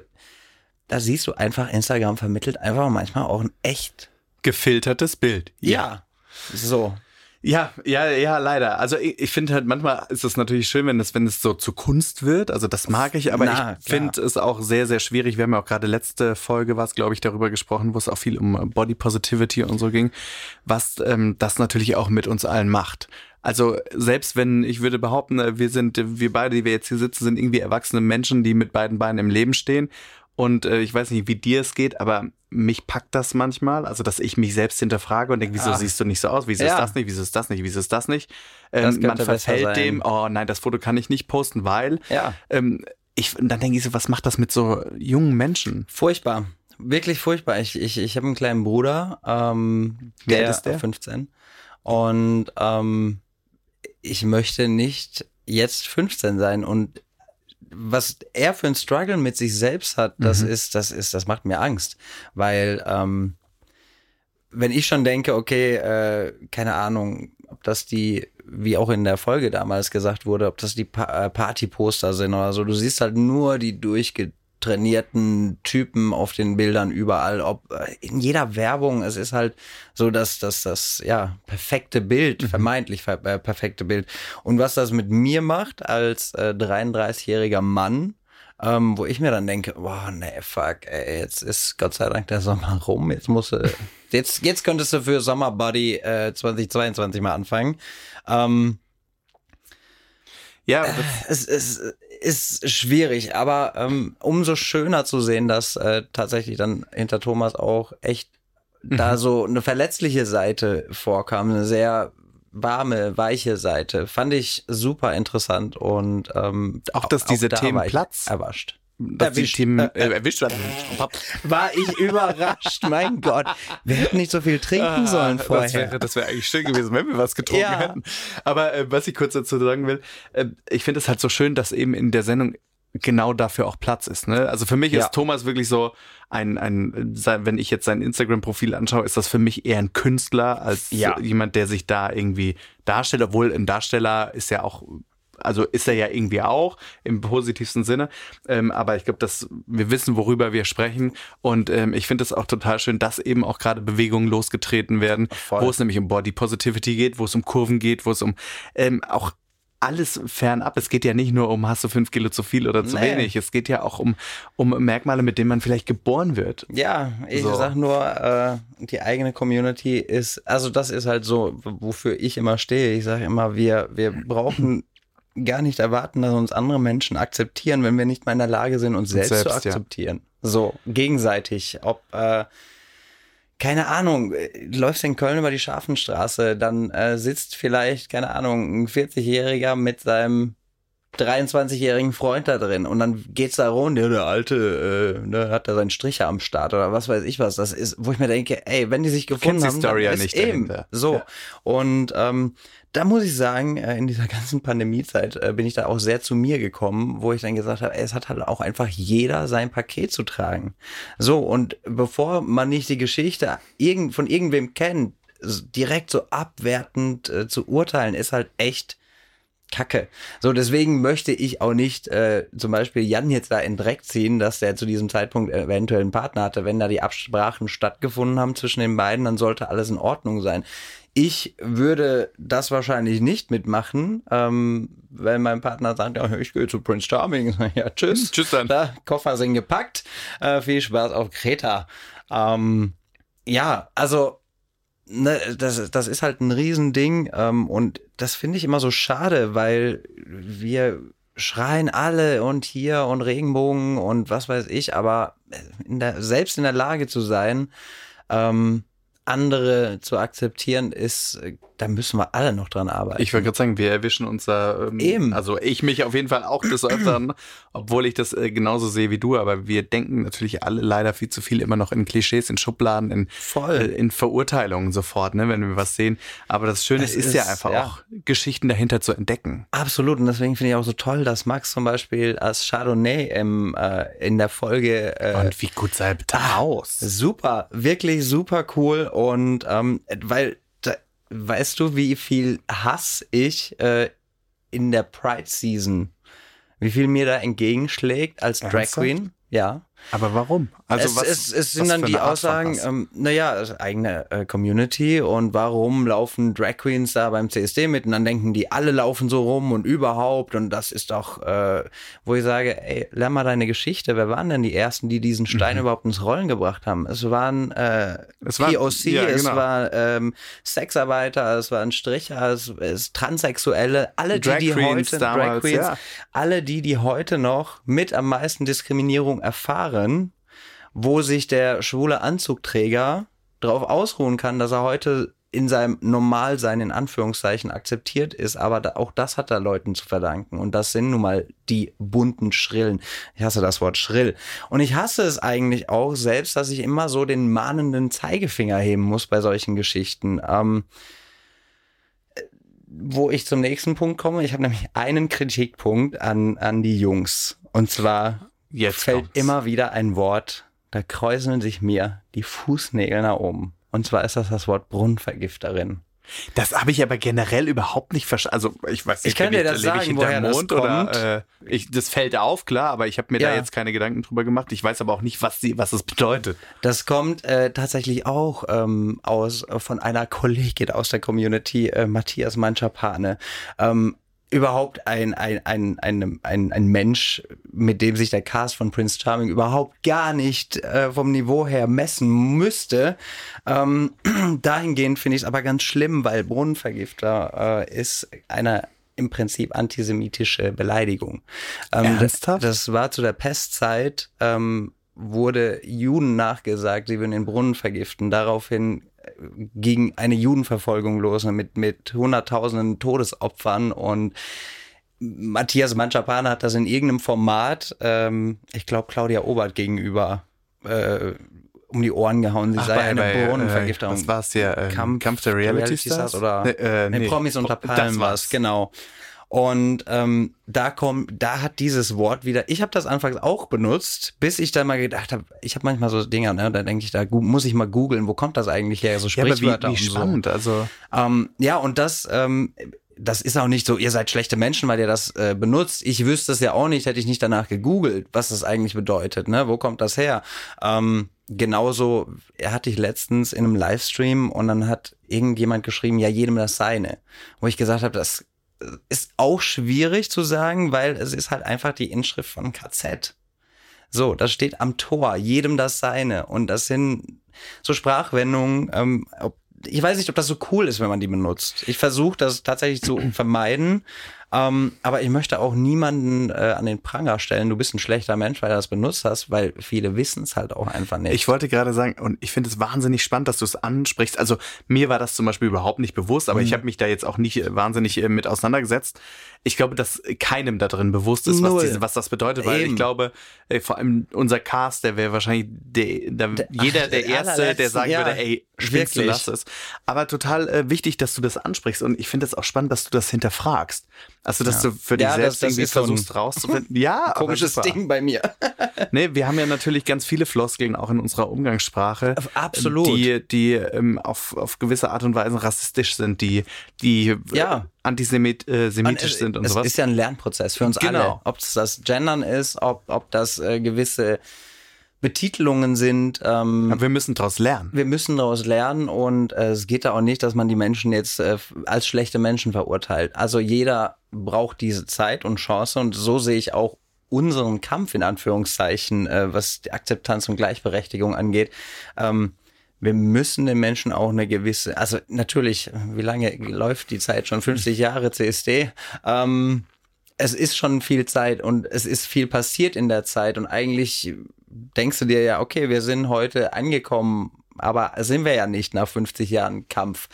da siehst du einfach, Instagram vermittelt einfach manchmal auch ein echt, Gefiltertes Bild. ja, so. Ja, ja, ja, leider. Also ich, ich finde halt manchmal ist es natürlich schön, wenn es, wenn es so zu Kunst wird. Also das mag ich, aber Na, ich finde es auch sehr, sehr schwierig. Wir haben ja auch gerade letzte Folge, was glaube ich, darüber gesprochen, wo es auch viel um Body Positivity und so ging, was ähm, das natürlich auch mit uns allen macht. Also selbst wenn ich würde behaupten, äh, wir sind, wir beide, die wir jetzt hier sitzen, sind irgendwie erwachsene Menschen, die mit beiden Beinen im Leben stehen. Und äh, ich weiß nicht, wie dir es geht, aber mich packt das manchmal, also dass ich mich selbst hinterfrage und denke, wieso Ah. siehst du nicht so aus? Wieso Ja. ist das nicht? Wieso ist das nicht? Wieso ist das nicht? Das Ähm, könnte man verfällt dem, oh nein, das Foto kann ich nicht posten, weil Ja. ähm, ich dann denke ich so, was macht das mit so jungen Menschen? Furchtbar. Wirklich furchtbar. Ich, ich, ich habe einen kleinen Bruder, ähm, alt der, ist der? 15. Und ähm, ich möchte nicht jetzt 15 sein. Und was er für ein Struggle mit sich selbst hat, das Mhm. ist, das ist, das macht mir Angst. Weil ähm, wenn ich schon denke, okay, äh, keine Ahnung, ob das die, wie auch in der Folge damals gesagt wurde, ob das die pa äh, Partyposter sind oder so, du siehst halt nur die durchgetrainierten Typen auf den Bildern überall, ob äh, in jeder Werbung, es ist halt so, dass das, das, ja, perfekte Bild, vermeintlich ver äh, perfekte Bild. Und was das mit mir macht als äh, 33-jähriger Mann, ähm, wo ich mir dann denke, boah, nee, fuck, ey, jetzt ist Gott sei Dank der Sommer rum, jetzt musst du, <laughs> jetzt, jetzt könntest du für Sommerbody äh, 2022 mal anfangen. Ähm, Ja, das, es, es ist schwierig, aber ähm, umso schöner zu sehen, dass äh, tatsächlich dann hinter Thomas auch echt da so eine verletzliche Seite vorkam, eine sehr warme, weiche Seite. Fand ich super interessant und ähm, Auch, dass diese da Themen Platz- erwascht. Die erwischt. Themen äh, erwischt werden. War ich überrascht, mein <laughs> Gott. Wir hätten nicht so viel trinken sollen Ah, vorher. Das wäre, das wäre eigentlich schön gewesen, wenn wir was getrunken Ja. hätten. Aber äh, was ich kurz dazu sagen will, äh, ich finde es halt so schön, dass eben in der Sendung genau dafür auch Platz ist. Ne? Also für mich Ja. ist Thomas wirklich so ein, ein wenn ich jetzt sein Instagram-Profil anschaue, ist das für mich eher ein Künstler als Ja. jemand, der sich da irgendwie darstellt, obwohl ein Darsteller ist ja auch also ist er ja irgendwie auch im positivsten Sinne. Ähm, aber ich glaube, dass wir wissen, worüber wir sprechen. Und ähm, ich finde es auch total schön, dass eben auch gerade Bewegungen losgetreten werden, Voll. wo es nämlich um Body Positivity geht, wo es um Kurven geht, wo es um ähm, auch alles fernab. Es geht ja nicht nur um, hast du fünf Kilo zu viel oder zu Nee. wenig. Es geht ja auch um, um Merkmale, mit denen man vielleicht geboren wird. Ja, ich So. sag nur, äh, die eigene Community ist, also das ist halt so, wofür ich immer stehe. Ich sage immer, wir, wir brauchen gar nicht erwarten, dass uns andere Menschen akzeptieren, wenn wir nicht mal in der Lage sind, uns selbst, zu selbst, ja. akzeptieren. So, gegenseitig. Ob, äh, keine Ahnung, äh, läufst in Köln über die Scharfenstraße, dann äh, sitzt vielleicht, keine Ahnung, ein 40-Jähriger mit seinem 23-jährigen Freund da drin und dann geht's da rund, ja, der alte äh, ne, hat da seinen Stricher am Start oder was weiß ich was. Das ist, wo ich mir denke, ey, wenn die sich gefunden die haben, Story ja dann ist nicht eben dahinter. so. Ja. Und ähm, da muss ich sagen, äh, in dieser <laughs> ganzen Pandemiezeit äh, bin ich da auch sehr zu mir gekommen, wo ich dann gesagt habe, es hat halt auch einfach jeder sein Paket zu tragen. So, und bevor man nicht die Geschichte von irgendwem kennt, direkt so abwertend äh, zu urteilen, ist halt echt Kacke. So, deswegen möchte ich auch nicht äh, zum Beispiel Jan jetzt da in Dreck ziehen, dass der zu diesem Zeitpunkt eventuell einen Partner hatte. Wenn da die Absprachen stattgefunden haben zwischen den beiden, dann sollte alles in Ordnung sein. Ich würde das wahrscheinlich nicht mitmachen, ähm, wenn mein Partner sagt, ja, ich gehe zu Prince Charming. <laughs> Ja, tschüss. <laughs> Tschüss dann. Da, Koffer sind gepackt. Äh, viel Spaß auf Kreta. Ähm, ja, also ne, das, das ist halt ein Riesending ähm, und das finde ich immer so schade, weil wir schreien alle und hier und Regenbogen und was weiß ich, aber in der, selbst in der Lage zu sein, ähm, andere zu akzeptieren, ist, äh, da müssen wir alle noch dran arbeiten. Ich wollte gerade sagen, wir erwischen uns da. Ähm, Eben. Also ich mich auf jeden Fall auch des Öfteren, <laughs> obwohl ich das äh, genauso sehe wie du, aber wir denken natürlich alle leider viel zu viel immer noch in Klischees, in Schubladen, in, Voll. äh, in Verurteilungen sofort, ne, wenn wir was sehen. Aber das Schöne Es ist, ja ist- einfach ja. auch, Geschichten dahinter zu entdecken. Absolut, und deswegen finde ich auch so toll, dass Max zum Beispiel als Chardonnay im, äh, in der Folge äh, Und wie gut er bitte aus? Super, wirklich super cool und ähm, weil weißt du, wie viel Hass ich äh, in der Pride Season, wie viel mir da entgegenschlägt als Drag Ernsthaft? Queen? Ja. Aber warum? Also es, was, es, es sind dann die Aussagen, ähm, naja, eigene äh, Community und warum laufen Drag Queens da beim CSD mit und dann denken die, alle laufen so rum und überhaupt und das ist doch, äh, wo ich sage, ey, lern mal deine Geschichte, wer waren denn die Ersten, die diesen Stein überhaupt ins Rollen gebracht haben? Es waren, äh, Mhm. Es waren- POC, ja, es genau. war ähm, Sexarbeiter, es waren Stricher, es, es Transsexuelle, alle die, Drag die Queens heute, damals, Drag Queens, ja. alle die, die heute noch mit am meisten Diskriminierung erfahren, wo sich der schwule Anzugträger darauf ausruhen kann, dass er heute in seinem Normalsein in Anführungszeichen akzeptiert ist, aber da, auch das hat er Leuten zu verdanken und das sind nun mal die bunten Schrillen. Ich hasse das Wort schrill und ich hasse es eigentlich auch selbst, dass ich immer so den mahnenden Zeigefinger heben muss bei solchen Geschichten. Ähm, wo ich zum nächsten Punkt komme, ich habe nämlich einen Kritikpunkt an, an die Jungs und zwar Jetzt fällt kommt's. immer wieder ein Wort, da kräuseln sich mir die Fußnägel nach oben. Und zwar ist das das Wort Brunnenvergifterin. Das habe ich aber generell überhaupt nicht verstanden. Also ich weiß nicht, Ich kann dir das sagen, ich woher das Mond kommt. oder äh, ich, das fällt auf, klar, aber ich habe mir da Ja. jetzt keine Gedanken drüber gemacht. Ich weiß aber auch nicht, was sie, was es bedeutet. Das kommt äh, tatsächlich auch ähm, aus äh, von einer Kollegin aus der Community, äh, Matthias Manschapane. Ähm, überhaupt ein, ein, ein, ein, ein, ein Mensch, mit dem sich der Cast von Prince Charming überhaupt gar nicht äh, vom Niveau her messen müsste. Ähm, <clears throat> dahingehend finde ich es aber ganz schlimm, weil Brunnenvergifter äh, ist eine im Prinzip antisemitische Beleidigung. Ähm, Ernsthaft? Das, das war zu der Pestzeit, ähm, wurde Juden nachgesagt, sie würden den Brunnen vergiften. Daraufhin ging eine Judenverfolgung los mit, mit hunderttausenden Todesopfern und Matthias Manschapane hat das in irgendeinem Format, ähm, ich glaube Claudia Obert gegenüber, äh, um die Ohren gehauen. Sie Ach, sei bei- eine bei, äh, Brunnenvergiftung. was war's hier, ähm, Kampf der Reality Stars? oder Nee, äh, nee. Promis unter Palmen war's. war's, genau. Und ähm, da kommt, da hat dieses Wort wieder. Ich habe das anfangs auch benutzt, bis ich dann mal gedacht habe, ich habe manchmal so Dinger, ne, da denke ich, da muss ich mal googeln, wo kommt das eigentlich her? So Ja, aber wie, Sprichwörter wie und so. spannend. Also Ähm, ja, und das, ähm, das ist auch nicht so, ihr seid schlechte Menschen, weil ihr das äh, benutzt. Ich wüsste es ja auch nicht, hätte ich nicht danach gegoogelt, was das eigentlich bedeutet, ne? Wo kommt das her? Ähm, genauso hatte ich letztens in einem Livestream und dann hat irgendjemand geschrieben, ja, jedem das seine. Wo ich gesagt habe, das ist auch schwierig zu sagen, weil es ist halt einfach die Inschrift von KZ. So, das steht am Tor, jedem das seine. Und das sind so Sprachwendungen, ähm, ich weiß nicht, ob das so cool ist, wenn man die benutzt. Ich versuche das tatsächlich zu <clears throat> vermeiden, Ähm, aber ich möchte auch niemanden äh, an den Pranger stellen, du bist ein schlechter Mensch, weil du das benutzt hast, weil viele wissen es halt auch einfach nicht. Ich wollte gerade sagen, und ich finde es wahnsinnig spannend, dass du es ansprichst. Also mir war das zum Beispiel überhaupt nicht bewusst, aber mhm. ich habe mich da jetzt auch nicht äh, wahnsinnig äh, mit auseinandergesetzt. Ich glaube, dass keinem da drin bewusst ist, was, diese, was das bedeutet, weil Eben. ich glaube, äh, vor allem unser Cast, der wäre wahrscheinlich der, der, der, jeder der Erste, der sagen ja, würde, ey, spinnst du, lass es. Aber total äh, wichtig, dass du das ansprichst und ich finde es auch spannend, dass du das hinterfragst. Also, dass ja. du für dich ja, selbst das, das irgendwie versuchst rauszufinden. <laughs> Ja, komisches Ding bei mir. <laughs> nee, wir haben ja natürlich ganz viele Floskeln auch in unserer Umgangssprache. Absolut. Die, die ähm, auf, auf gewisse Art und Weise rassistisch sind, die, die ja. Antisemitisch äh, sind und es sowas. Es ist ja ein Lernprozess für uns genau. alle. Ob es das Gendern ist, ob, ob das äh, gewisse Betitelungen sind. Ähm, Aber wir müssen daraus lernen. Wir müssen daraus lernen und äh, es geht da auch nicht, dass man die Menschen jetzt äh, als schlechte Menschen verurteilt. Also jeder braucht diese Zeit und Chance und so sehe ich auch unseren Kampf in Anführungszeichen, äh, was die Akzeptanz und Gleichberechtigung angeht. Ähm, wir müssen den Menschen auch eine gewisse, also natürlich, wie lange läuft die Zeit schon? 50 Jahre CSD. Ähm, es ist schon viel Zeit und es ist viel passiert in der Zeit und eigentlich denkst du dir ja, okay, wir sind heute angekommen, aber sind wir ja nicht nach 50 Jahren Kampf.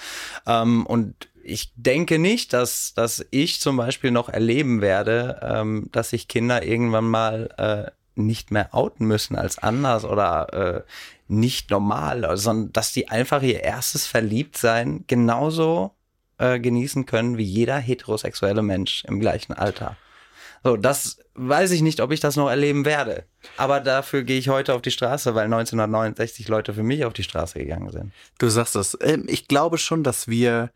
Ähm, und ich denke nicht, dass, dass ich zum Beispiel noch erleben werde, ähm, dass sich Kinder irgendwann mal äh, nicht mehr outen müssen als anders oder äh, nicht normal, sondern dass die einfach ihr erstes Verliebtsein genauso äh, genießen können wie jeder heterosexuelle Mensch im gleichen Alter. So, das weiß ich nicht, ob ich das noch erleben werde. Aber dafür gehe ich heute auf die Straße, weil 1969 Leute für mich auf die Straße gegangen sind. Du sagst das. Ähm, ich glaube schon, dass wir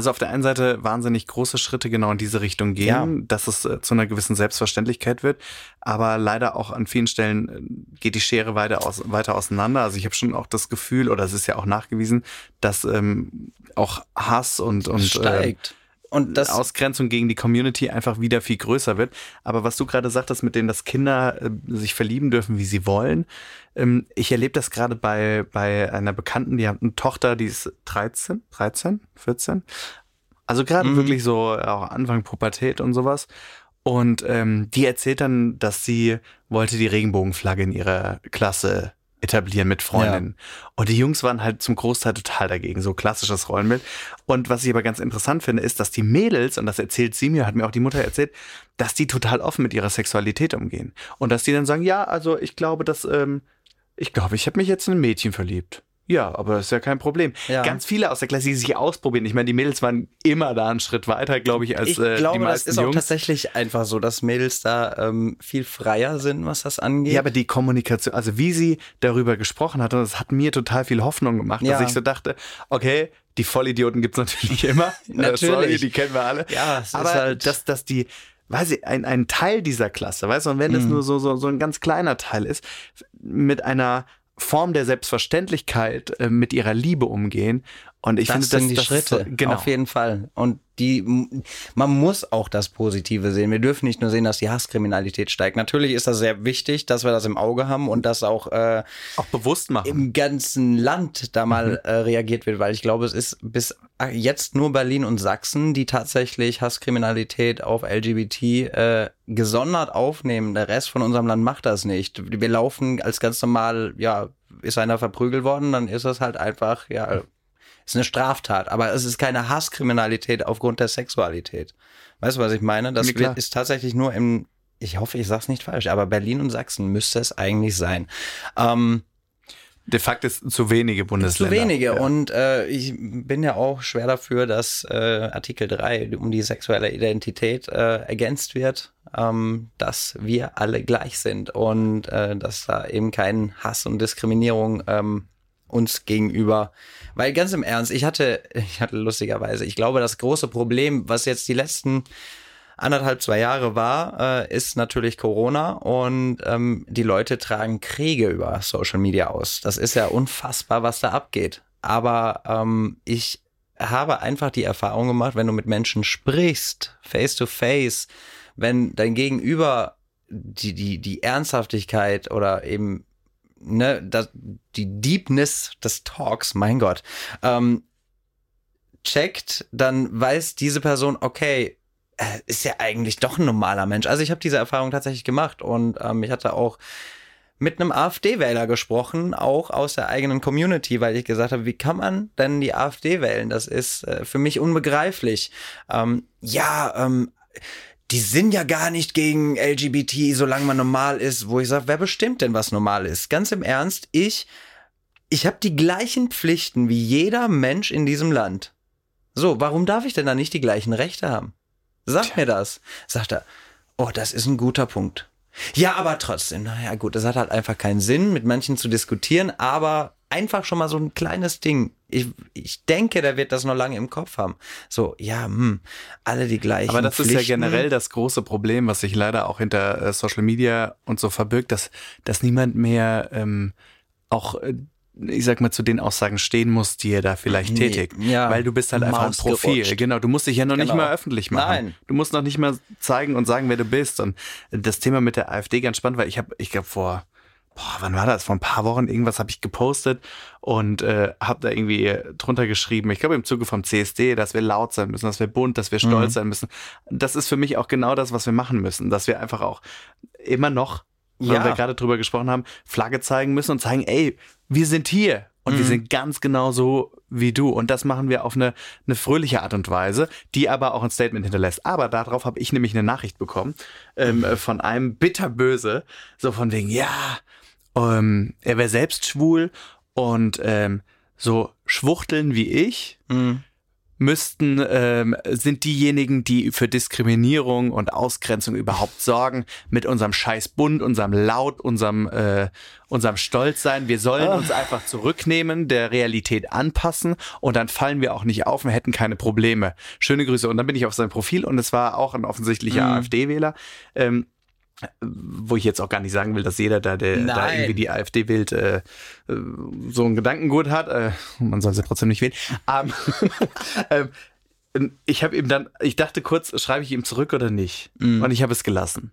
also auf der einen Seite wahnsinnig große Schritte genau in diese Richtung gehen, ja. dass es äh, zu einer gewissen Selbstverständlichkeit wird, aber leider auch an vielen Stellen äh, geht die Schere weiter, aus, weiter auseinander. Also ich habe schon auch das Gefühl, oder es ist ja auch nachgewiesen, dass ähm, auch Hass und, und steigt. Äh, und das Ausgrenzung gegen die Community einfach wieder viel größer wird. Aber was du gerade sagtest, mit dem, dass Kinder äh, sich verlieben dürfen, wie sie wollen, ähm, ich erlebe das gerade bei, bei einer Bekannten, die hat eine Tochter, die ist 13, 13, 14. Also gerade mhm. wirklich so auch Anfang Pubertät und sowas. Und ähm, die erzählt dann, dass sie wollte die Regenbogenflagge in ihrer Klasse etablieren mit Freundinnen. Ja. Und die Jungs waren halt zum Großteil total dagegen, so klassisches Rollenbild. Und was ich aber ganz interessant finde, ist, dass die Mädels, und das erzählt sie mir, hat mir auch die Mutter erzählt, dass die total offen mit ihrer Sexualität umgehen. Und dass die dann sagen, ja, also ich glaube, dass, ähm, ich glaube, ich habe mich jetzt in ein Mädchen verliebt. Ja, aber das ist ja kein Problem. Ja. Ganz viele aus der Klasse, die sich ausprobieren. Ich meine, die Mädels waren immer da einen Schritt weiter, glaube ich, als ich äh, glaube, die meisten das ist Jungs. auch tatsächlich einfach so, dass Mädels da ähm, viel freier sind, was das angeht. Ja, aber die Kommunikation, also wie sie darüber gesprochen hat, und das hat mir total viel Hoffnung gemacht, ja. dass ich so dachte, okay, die Vollidioten gibt's <laughs> natürlich immer. natürlich. Sorry, die kennen wir alle. Ja, es aber ist halt dass, dass die weiß ich, ein, ein Teil dieser Klasse, weißt du, und wenn es mhm. nur so, so, so ein ganz kleiner Teil ist, mit einer Form der Selbstverständlichkeit äh, mit ihrer Liebe umgehen. Und ich das finde, das sind die das Schritte, genau. auf jeden Fall. Und die, man muss auch das Positive sehen. Wir dürfen nicht nur sehen, dass die Hasskriminalität steigt. Natürlich ist das sehr wichtig, dass wir das im Auge haben und das auch, äh, auch bewusst machen. Im ganzen Land da mal mhm. äh, reagiert wird, weil ich glaube, es ist bis jetzt nur Berlin und Sachsen, die tatsächlich Hasskriminalität auf LGBT äh, gesondert aufnehmen. Der Rest von unserem Land macht das nicht. Wir laufen als ganz normal, ja, ist einer verprügelt worden, dann ist das halt einfach, ja, ist eine Straftat, aber es ist keine Hasskriminalität aufgrund der Sexualität. Weißt du, was ich meine? Das wird, ist tatsächlich nur im, ich hoffe, ich sag's nicht falsch, aber Berlin und Sachsen müsste es eigentlich sein. Ähm, De facto ist zu wenige Bundesländer. Zu wenige. Ja. Und äh, ich bin ja auch schwer dafür, dass äh, Artikel 3 um die sexuelle Identität äh, ergänzt wird, ähm, dass wir alle gleich sind und äh, dass da eben kein Hass und Diskriminierung ähm, uns gegenüber. Weil ganz im Ernst, ich hatte, ich hatte lustigerweise, ich glaube, das große Problem, was jetzt die letzten anderthalb, zwei Jahre war, äh, ist natürlich Corona und ähm, die Leute tragen Kriege über Social Media aus. Das ist ja unfassbar, was da abgeht. Aber ähm, ich habe einfach die Erfahrung gemacht, wenn du mit Menschen sprichst, face to face, wenn dein Gegenüber die, die, die Ernsthaftigkeit oder eben ne, das, die Deepness des Talks, mein Gott, ähm, checkt, dann weiß diese Person, okay, äh, ist ja eigentlich doch ein normaler Mensch. Also ich habe diese Erfahrung tatsächlich gemacht und ähm, ich hatte auch mit einem AfD-Wähler gesprochen, auch aus der eigenen Community, weil ich gesagt habe, wie kann man denn die AfD wählen? Das ist äh, für mich unbegreiflich. Ähm, ja, ähm, die sind ja gar nicht gegen LGBT, solange man normal ist, wo ich sage, wer bestimmt denn, was normal ist? Ganz im Ernst, ich, ich habe die gleichen Pflichten wie jeder Mensch in diesem Land. So, warum darf ich denn da nicht die gleichen Rechte haben? Sag Tja. mir das. Sagt er, oh, das ist ein guter Punkt. Ja, aber trotzdem, naja gut, das hat halt einfach keinen Sinn, mit manchen zu diskutieren, aber einfach schon mal so ein kleines Ding. Ich, ich denke, der wird das noch lange im Kopf haben. So, ja, hm, alle die gleichen. Aber das Pflichten. ist ja generell das große Problem, was sich leider auch hinter äh, Social Media und so verbirgt, dass, dass niemand mehr ähm, auch äh, ich sag mal, zu den Aussagen stehen muss, die er da vielleicht nee, tätigt. Ja, Weil du bist halt einfach ein Profil. Gerutscht. Genau, du musst dich ja noch genau. nicht mal öffentlich machen. Nein. Du musst noch nicht mal zeigen und sagen, wer du bist. Und das Thema mit der AfD ganz spannend, weil ich habe, ich glaube vor, boah, wann war das? Vor ein paar Wochen irgendwas habe ich gepostet und äh, habe da irgendwie drunter geschrieben, ich glaube im Zuge vom CSD, dass wir laut sein müssen, dass wir bunt, dass wir stolz mhm. sein müssen. Das ist für mich auch genau das, was wir machen müssen, dass wir einfach auch immer noch weil ja. wir gerade drüber gesprochen haben, Flagge zeigen müssen und zeigen, ey, wir sind hier und mhm. wir sind ganz genau so wie du. Und das machen wir auf eine, eine fröhliche Art und Weise, die aber auch ein Statement hinterlässt. Aber darauf habe ich nämlich eine Nachricht bekommen ähm, mhm. von einem bitterböse, so von wegen, ja, ähm, er wäre selbst schwul und ähm, so schwuchteln wie ich. Mhm müssten, ähm, sind diejenigen, die für Diskriminierung und Ausgrenzung überhaupt sorgen, mit unserem scheiß Bund, unserem Laut, unserem, äh, unserem Stolz sein. Wir sollen ah. uns einfach zurücknehmen, der Realität anpassen und dann fallen wir auch nicht auf und hätten keine Probleme. Schöne Grüße. Und dann bin ich auf sein Profil und es war auch ein offensichtlicher mhm. AfD-Wähler. Ähm, wo ich jetzt auch gar nicht sagen will, dass jeder da, der Nein. da irgendwie die AfD wählt, äh, äh, so ein Gedankengut hat. Äh, man soll sie trotzdem nicht wählen. Ähm, <laughs> ähm, ich habe ihm dann, ich dachte kurz, schreibe ich ihm zurück oder nicht? Mm. Und ich habe es gelassen.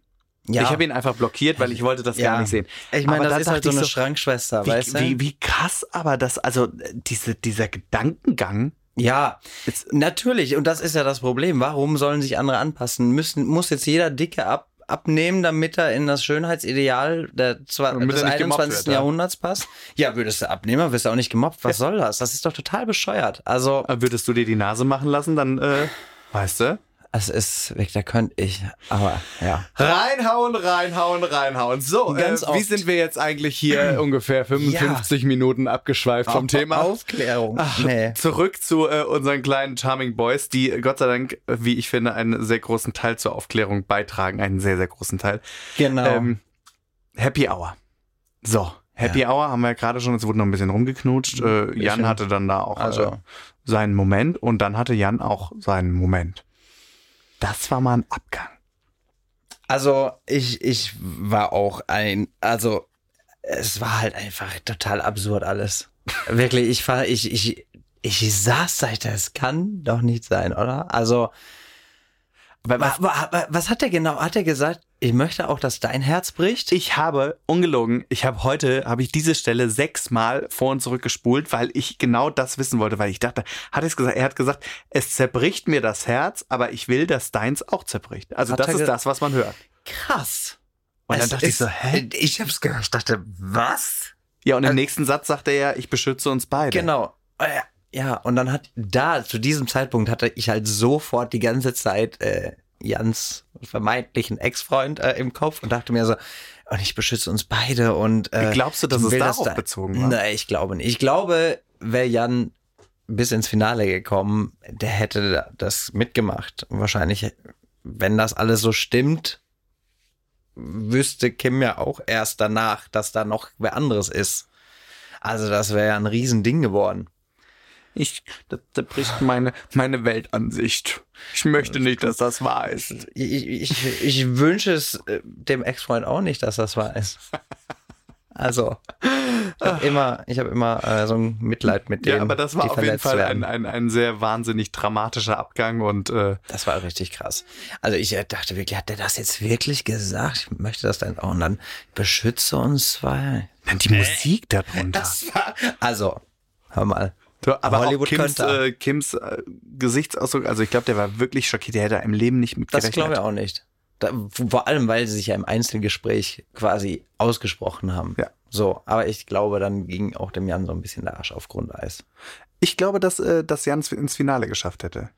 Ja. Ich habe ihn einfach blockiert, weil ich wollte das ja. gar nicht sehen. Ich meine, das ist halt so eine so, Schrankschwester, wie, weißt du? Wie, wie krass aber das, also diese, dieser Gedankengang, ja, jetzt, natürlich. Und das ist ja das Problem. Warum sollen sich andere anpassen? Müssen, muss jetzt jeder Dicke ab, abnehmen, damit er in das Schönheitsideal der, des 21. Wird, Jahrhunderts ja. passt? Ja, würdest du abnehmen, wirst du auch nicht gemobbt. Was ja. soll das? Das ist doch total bescheuert. Also. Würdest du dir die Nase machen lassen, dann, äh, weißt du? Es ist weg, da könnte ich, aber ja. Reinhauen, reinhauen, reinhauen. So, äh, wie sind wir jetzt eigentlich hier <clears throat> ungefähr 55 ja. Minuten abgeschweift vom Thema? Aufklärung. Ach, nee. Zurück zu äh, unseren kleinen Charming Boys, die Gott sei Dank, wie ich finde, einen sehr großen Teil zur Aufklärung beitragen. Einen sehr, sehr großen Teil. Genau. Ähm, Happy Hour. So, Happy ja. Hour haben wir ja gerade schon, es wurde noch ein bisschen rumgeknutscht. Äh, Jan hatte dann da auch also. äh, seinen Moment und dann hatte Jan auch seinen Moment. Das war mal ein Abgang. Also ich, ich war auch ein, also es war halt einfach total absurd alles. <laughs> Wirklich, ich war, ich, ich, ich saß da, das kann doch nicht sein, oder? Also was, was hat er genau? Hat er gesagt, ich möchte auch, dass dein Herz bricht? Ich habe, ungelogen, ich habe heute, habe ich diese Stelle sechsmal vor und zurück gespult, weil ich genau das wissen wollte, weil ich dachte, hat er es gesagt, er hat gesagt, es zerbricht mir das Herz, aber ich will, dass deins auch zerbricht. Also hat das ist das, was man hört. Krass. Und es dann dachte ich so, hä? Ich hab's gehört, ich dachte, was? Ja, und im also, nächsten Satz sagte er ja, ich beschütze uns beide. Genau. Äh, ja, und dann hat da, zu diesem Zeitpunkt hatte ich halt sofort die ganze Zeit äh, Jans vermeintlichen Ex-Freund äh, im Kopf und dachte mir so, und ich beschütze uns beide und äh, Glaubst du, dass es darauf da bezogen war? Nein, ich glaube nicht. Ich glaube, wäre Jan bis ins Finale gekommen, der hätte das mitgemacht. Wahrscheinlich, wenn das alles so stimmt, wüsste Kim ja auch erst danach, dass da noch wer anderes ist. Also das wäre ja ein Riesending geworden. Ich, das, bricht meine, meine Weltansicht. Ich möchte nicht, dass das wahr ist. Ich, ich, ich wünsche es äh, dem Ex-Freund auch nicht, dass das wahr ist. Also, ich habe immer, ich hab immer äh, so ein Mitleid mit dem. Ja, aber das war auf jeden Fall ein, ein, ein sehr wahnsinnig dramatischer Abgang und äh, das war richtig krass. Also ich äh, dachte wirklich, hat der das jetzt wirklich gesagt? Ich möchte das dann auch und dann beschütze uns, weil dann die Musik darunter. War, also, hör mal. Aber Hollywood auch Kims, könnte. äh, Kims äh, Gesichtsausdruck, also ich glaube, der war wirklich schockiert. Der hätte im Leben nicht mit Das glaube ich auch nicht. Da, vor allem, weil sie sich ja im Einzelgespräch quasi ausgesprochen haben. Ja. So, aber ich glaube, dann ging auch dem Jan so ein bisschen der Arsch auf Grundeis. Ich glaube, dass, äh, dass Jan es ins Finale geschafft hätte.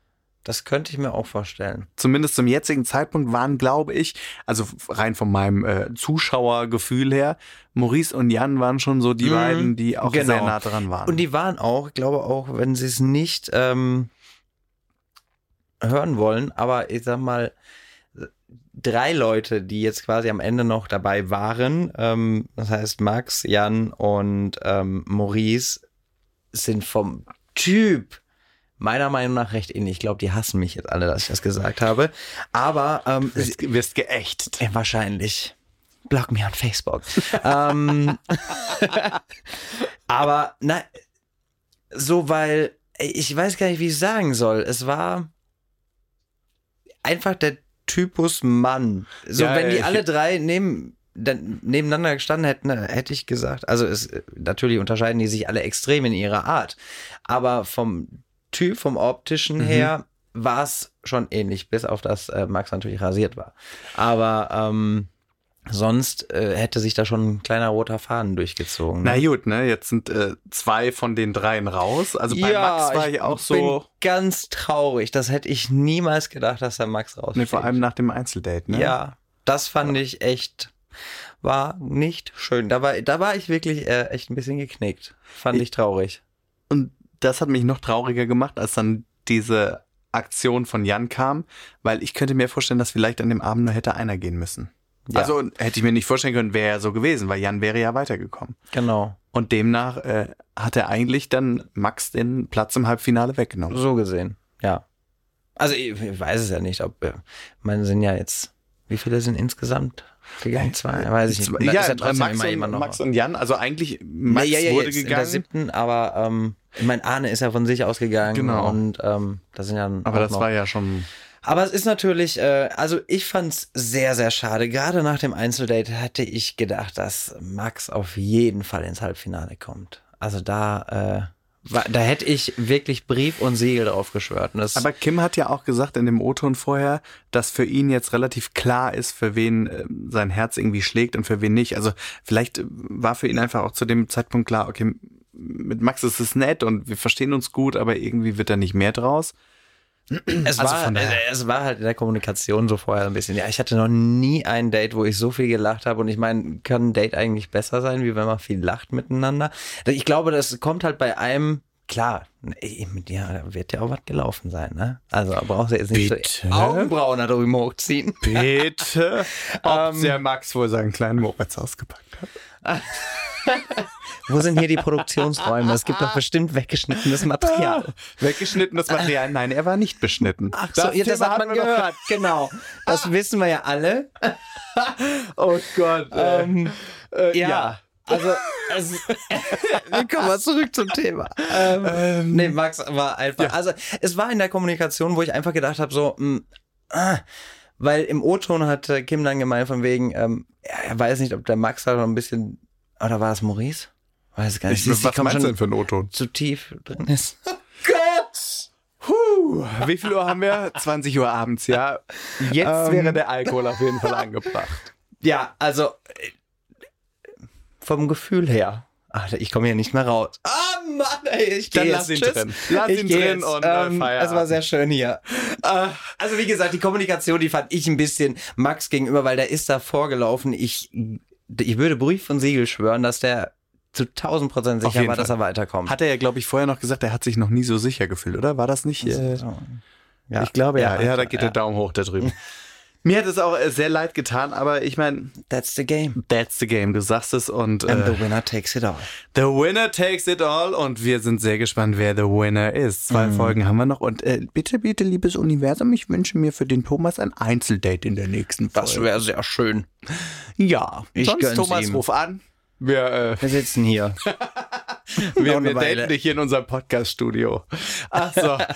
Das könnte ich mir auch vorstellen. Zumindest zum jetzigen Zeitpunkt waren, glaube ich, also rein von meinem äh, Zuschauergefühl her, Maurice und Jan waren schon so die Mhm, beiden, die auch genau. sehr nah dran waren. Und die waren auch, ich glaube auch, wenn sie es nicht ähm, hören wollen, aber ich sag mal, drei Leute, die jetzt quasi am Ende noch dabei waren, ähm, das heißt Max, Jan und ähm, Maurice, sind vom Typ meiner Meinung nach recht ähnlich. Ich glaube, die hassen mich jetzt alle, dass ich das gesagt habe. Aber ähm, sie, wirst, wirst geächtet. ja, wahrscheinlich. Block mir on Facebook. <laughs> ähm, aber na, so weil ich weiß gar nicht, wie ich sagen soll. Es war einfach der Typus Mann. So Ja, wenn ja, die ich- alle drei neben dann nebeneinander gestanden hätten, hätte ich gesagt, also es natürlich unterscheiden die sich alle extrem in ihrer Art, aber vom Typ, vom optischen Mhm. her war es schon ähnlich, bis auf das äh, Max natürlich rasiert war. Aber ähm, sonst äh, hätte sich da schon ein kleiner roter Faden durchgezogen. ne? Na gut, ne? Jetzt sind äh, zwei von den dreien raus. Also bei Max war ich, auch so. bin ganz traurig. Das hätte ich niemals gedacht, dass der Max rausfliegt. Ne, vor allem nach dem Einzeldate, ne? Ja, das fand ich echt, war nicht schön. Da war, da war ich wirklich äh, echt ein bisschen geknickt. Fand ich traurig. Und das hat mich noch trauriger gemacht, als dann diese Aktion von Jan kam, weil ich könnte mir vorstellen, dass vielleicht an dem Abend nur hätte einer gehen müssen. Ja. Also hätte ich mir nicht vorstellen können, wäre ja so gewesen, weil Jan wäre ja weitergekommen. Genau. Und demnach äh, hat er eigentlich dann Max den Platz im Halbfinale weggenommen. So gesehen, ja. Also ich, ich weiß es ja nicht, ob, äh, man sind ja jetzt, wie viele sind insgesamt gegangen? Zwei, weiß ich nicht. Ja, ja trotzdem Max, immer und. Max und Jan, also eigentlich Max ja, wurde jetzt in der gegangen, siebten, aber ähm, ich meine, Arne ist ja von sich ausgegangen Genau. und ähm, da sind ja aber das noch. war ja schon Aber es ist natürlich, äh, also ich fand's sehr, sehr schade. Gerade nach dem Einzeldate hätte ich gedacht, dass Max auf jeden Fall ins Halbfinale kommt. Also da, äh, war, da hätte ich wirklich Brief und Siegel drauf geschwört. Das, Aber Kim hat ja auch gesagt in dem O-Ton vorher, dass für ihn jetzt relativ klar ist, für wen äh, sein Herz irgendwie schlägt und für wen nicht. Also vielleicht äh, war für ihn einfach auch zu dem Zeitpunkt klar, okay, mit Max ist es nett und wir verstehen uns gut, aber irgendwie wird da nicht mehr draus. es, also war, äh, es war halt in der Kommunikation so vorher ein bisschen. Ja, ich hatte noch nie ein Date, wo ich so viel gelacht habe. Und ich meine, kann ein Date eigentlich besser sein, wie wenn man viel lacht miteinander? Ich glaube, das kommt halt bei einem, klar, mit dir da wird ja auch was gelaufen sein, ne? Also brauchst du jetzt nicht Bitte? so Augenbrauen da drüben hochziehen. Bitte? <laughs> Ob Ähm, der Max wohl seinen kleinen Moritz ausgepackt hat? Wo sind hier die Produktionsräume? Es gibt doch bestimmt weggeschnittenes Material. Weggeschnittenes Material? Nein, er war nicht beschnitten. Ach so, ja, das hat man gehört. Genau. Das wissen wir ja alle. <laughs> Oh Gott. äh, Ähm, äh, ja. Also, es, <laughs> wir kommen mal zurück zum Thema. Ähm, nee, Max war einfach, also es war in der Kommunikation, wo ich einfach gedacht habe, so, mh, ah, weil im O-Ton hat äh, Kim dann gemeint von wegen, ähm, er weiß nicht, ob der Max da noch ein bisschen, oder war es Maurice? Weiß es gar nicht. Ich, Siehst was meinst du denn für einen O-Ton? zu tief drin ist. <laughs> Gott! Puh, wie viel Uhr haben wir? 20 Uhr abends, ja. Jetzt Ähm. wäre der Alkohol auf jeden Fall angebracht. Ja, also äh, vom Gefühl her. Ach, ich komme hier nicht mehr raus. Ah, Mann, ey, ich Dann gehe lass jetzt. ihn Tschüss. drin. Lass ich ihn drin jetzt. und, äh, ähm, Feierabend. Es war sehr schön hier. Äh, also wie gesagt, die Kommunikation, die fand ich ein bisschen Max gegenüber, weil der ist da vorgelaufen. Ich, ich würde Brief und Siegel schwören, dass der zu 1000 Prozent sicher war, dass Fall. er weiterkommt. Hat er ja, glaube ich, vorher noch gesagt, er hat sich noch nie so sicher gefühlt, oder? War das nicht? Äh, ja. ich glaube, ja. Ja, Ja, da geht der. Daumen hoch da drüben. <laughs> Mir hat es auch äh, sehr leid getan, aber ich meine, That's the game. that's the game, du sagst es und And äh, the winner takes it all. the winner takes it all und wir sind sehr gespannt, wer the winner ist. Zwei Mhm. Folgen haben wir noch und äh, bitte, bitte, liebes Universum, ich wünsche mir für den Thomas ein Einzeldate in der nächsten Folge. Das wäre sehr schön. Ja, Ich sonst Thomas, ihm. ruf an. Wir, äh, Wir sitzen hier. <laughs> wir, wir daten dich hier in unserem Podcast-Studio. Ach so. <laughs>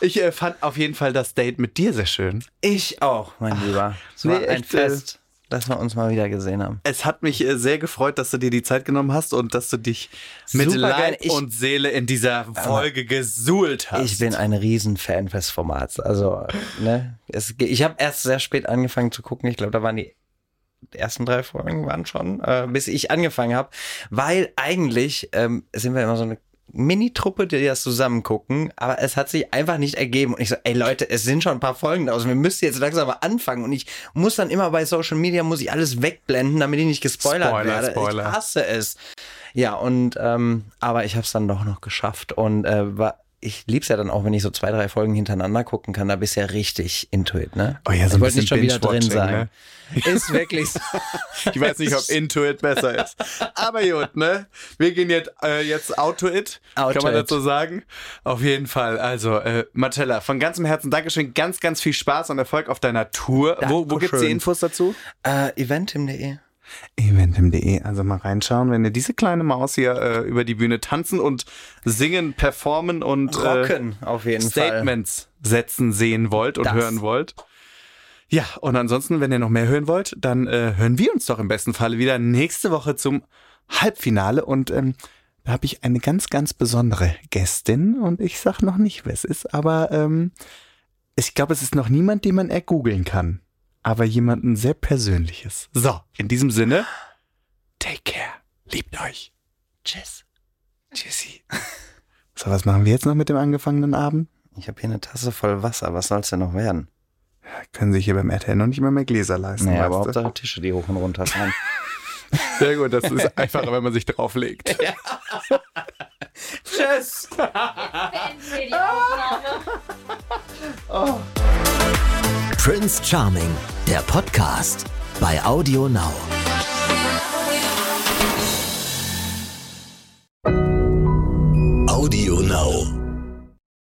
Ich äh, fand auf jeden Fall das Date mit dir sehr schön. Ich auch, mein Lieber. Es war nee, ein echt, äh, Fest. dass wir uns mal wieder gesehen haben. Es hat mich äh, sehr gefreut, dass du dir die Zeit genommen hast und dass du dich mit Super. Leib Ich- und Seele in dieser Folge gesuhlt hast. Ich bin ein Riesenfan des Formats. Also, ne, es, ich habe erst sehr spät angefangen zu gucken. Ich glaube, da waren die ersten drei Folgen waren schon, äh, bis ich angefangen habe, weil eigentlich ähm, sind wir immer so eine Mini-Truppe, die das zusammen gucken, aber es hat sich einfach nicht ergeben. Und ich so, ey Leute, es sind schon ein paar Folgen draus. Wir müssen jetzt langsam mal anfangen. Und ich muss dann immer bei Social Media, muss ich alles wegblenden, damit ich nicht gespoilert Spoiler, werde. Spoiler. Ich hasse es. Ja, und ähm, aber ich habe es dann doch noch geschafft und äh, war, ich lieb's ja dann auch, wenn ich so zwei, drei Folgen hintereinander gucken kann. Da bist du ja richtig intuit, ne? Oh ja, so ich ein wollte nicht bisschen schon wieder drin sein. Ist wirklich so. <laughs> Ich weiß nicht, ob Intuit besser ist. Aber gut, ne? Wir gehen jetzt, äh, jetzt out to it. Out kann man dazu sagen? Auf jeden Fall. Also, äh, Marcella, von ganzem Herzen Dankeschön. Ganz, ganz viel Spaß und Erfolg auf deiner Tour. Wo, wo gibt's die. Infos dazu? äh, eventim.de. eventim.de. Also mal reinschauen, wenn ihr diese kleine Maus hier äh, über die Bühne tanzen und singen, performen und äh, Rocken auf jeden Fall. Statements setzen sehen wollt und Das. hören wollt. Ja, und ansonsten, wenn ihr noch mehr hören wollt, dann äh, hören wir uns doch im besten Falle wieder nächste Woche zum Halbfinale. Und ähm, da habe ich eine ganz, ganz besondere Gästin und ich sag noch nicht, wer es ist, aber ähm, ich glaube, es ist noch niemand, den man ergoogeln kann. Aber jemanden sehr Persönliches. So, in diesem Sinne, take care. Liebt euch. Tschüss. Tschüssi. <laughs> So, was machen wir jetzt noch mit dem angefangenen Abend? Ich habe hier eine Tasse voll Wasser. Was soll's denn noch werden? Können sich hier beim RTL noch nicht mal mehr Gläser leisten. Naja, aber? Hauptsache Tische, die hoch und runter fahren. <laughs> <laughs> Sehr gut, das ist einfacher, wenn man sich drauflegt. Tschüss. beenden wir die Aufnahme. Prince Charming, der Podcast bei Audio Now. Audio Now.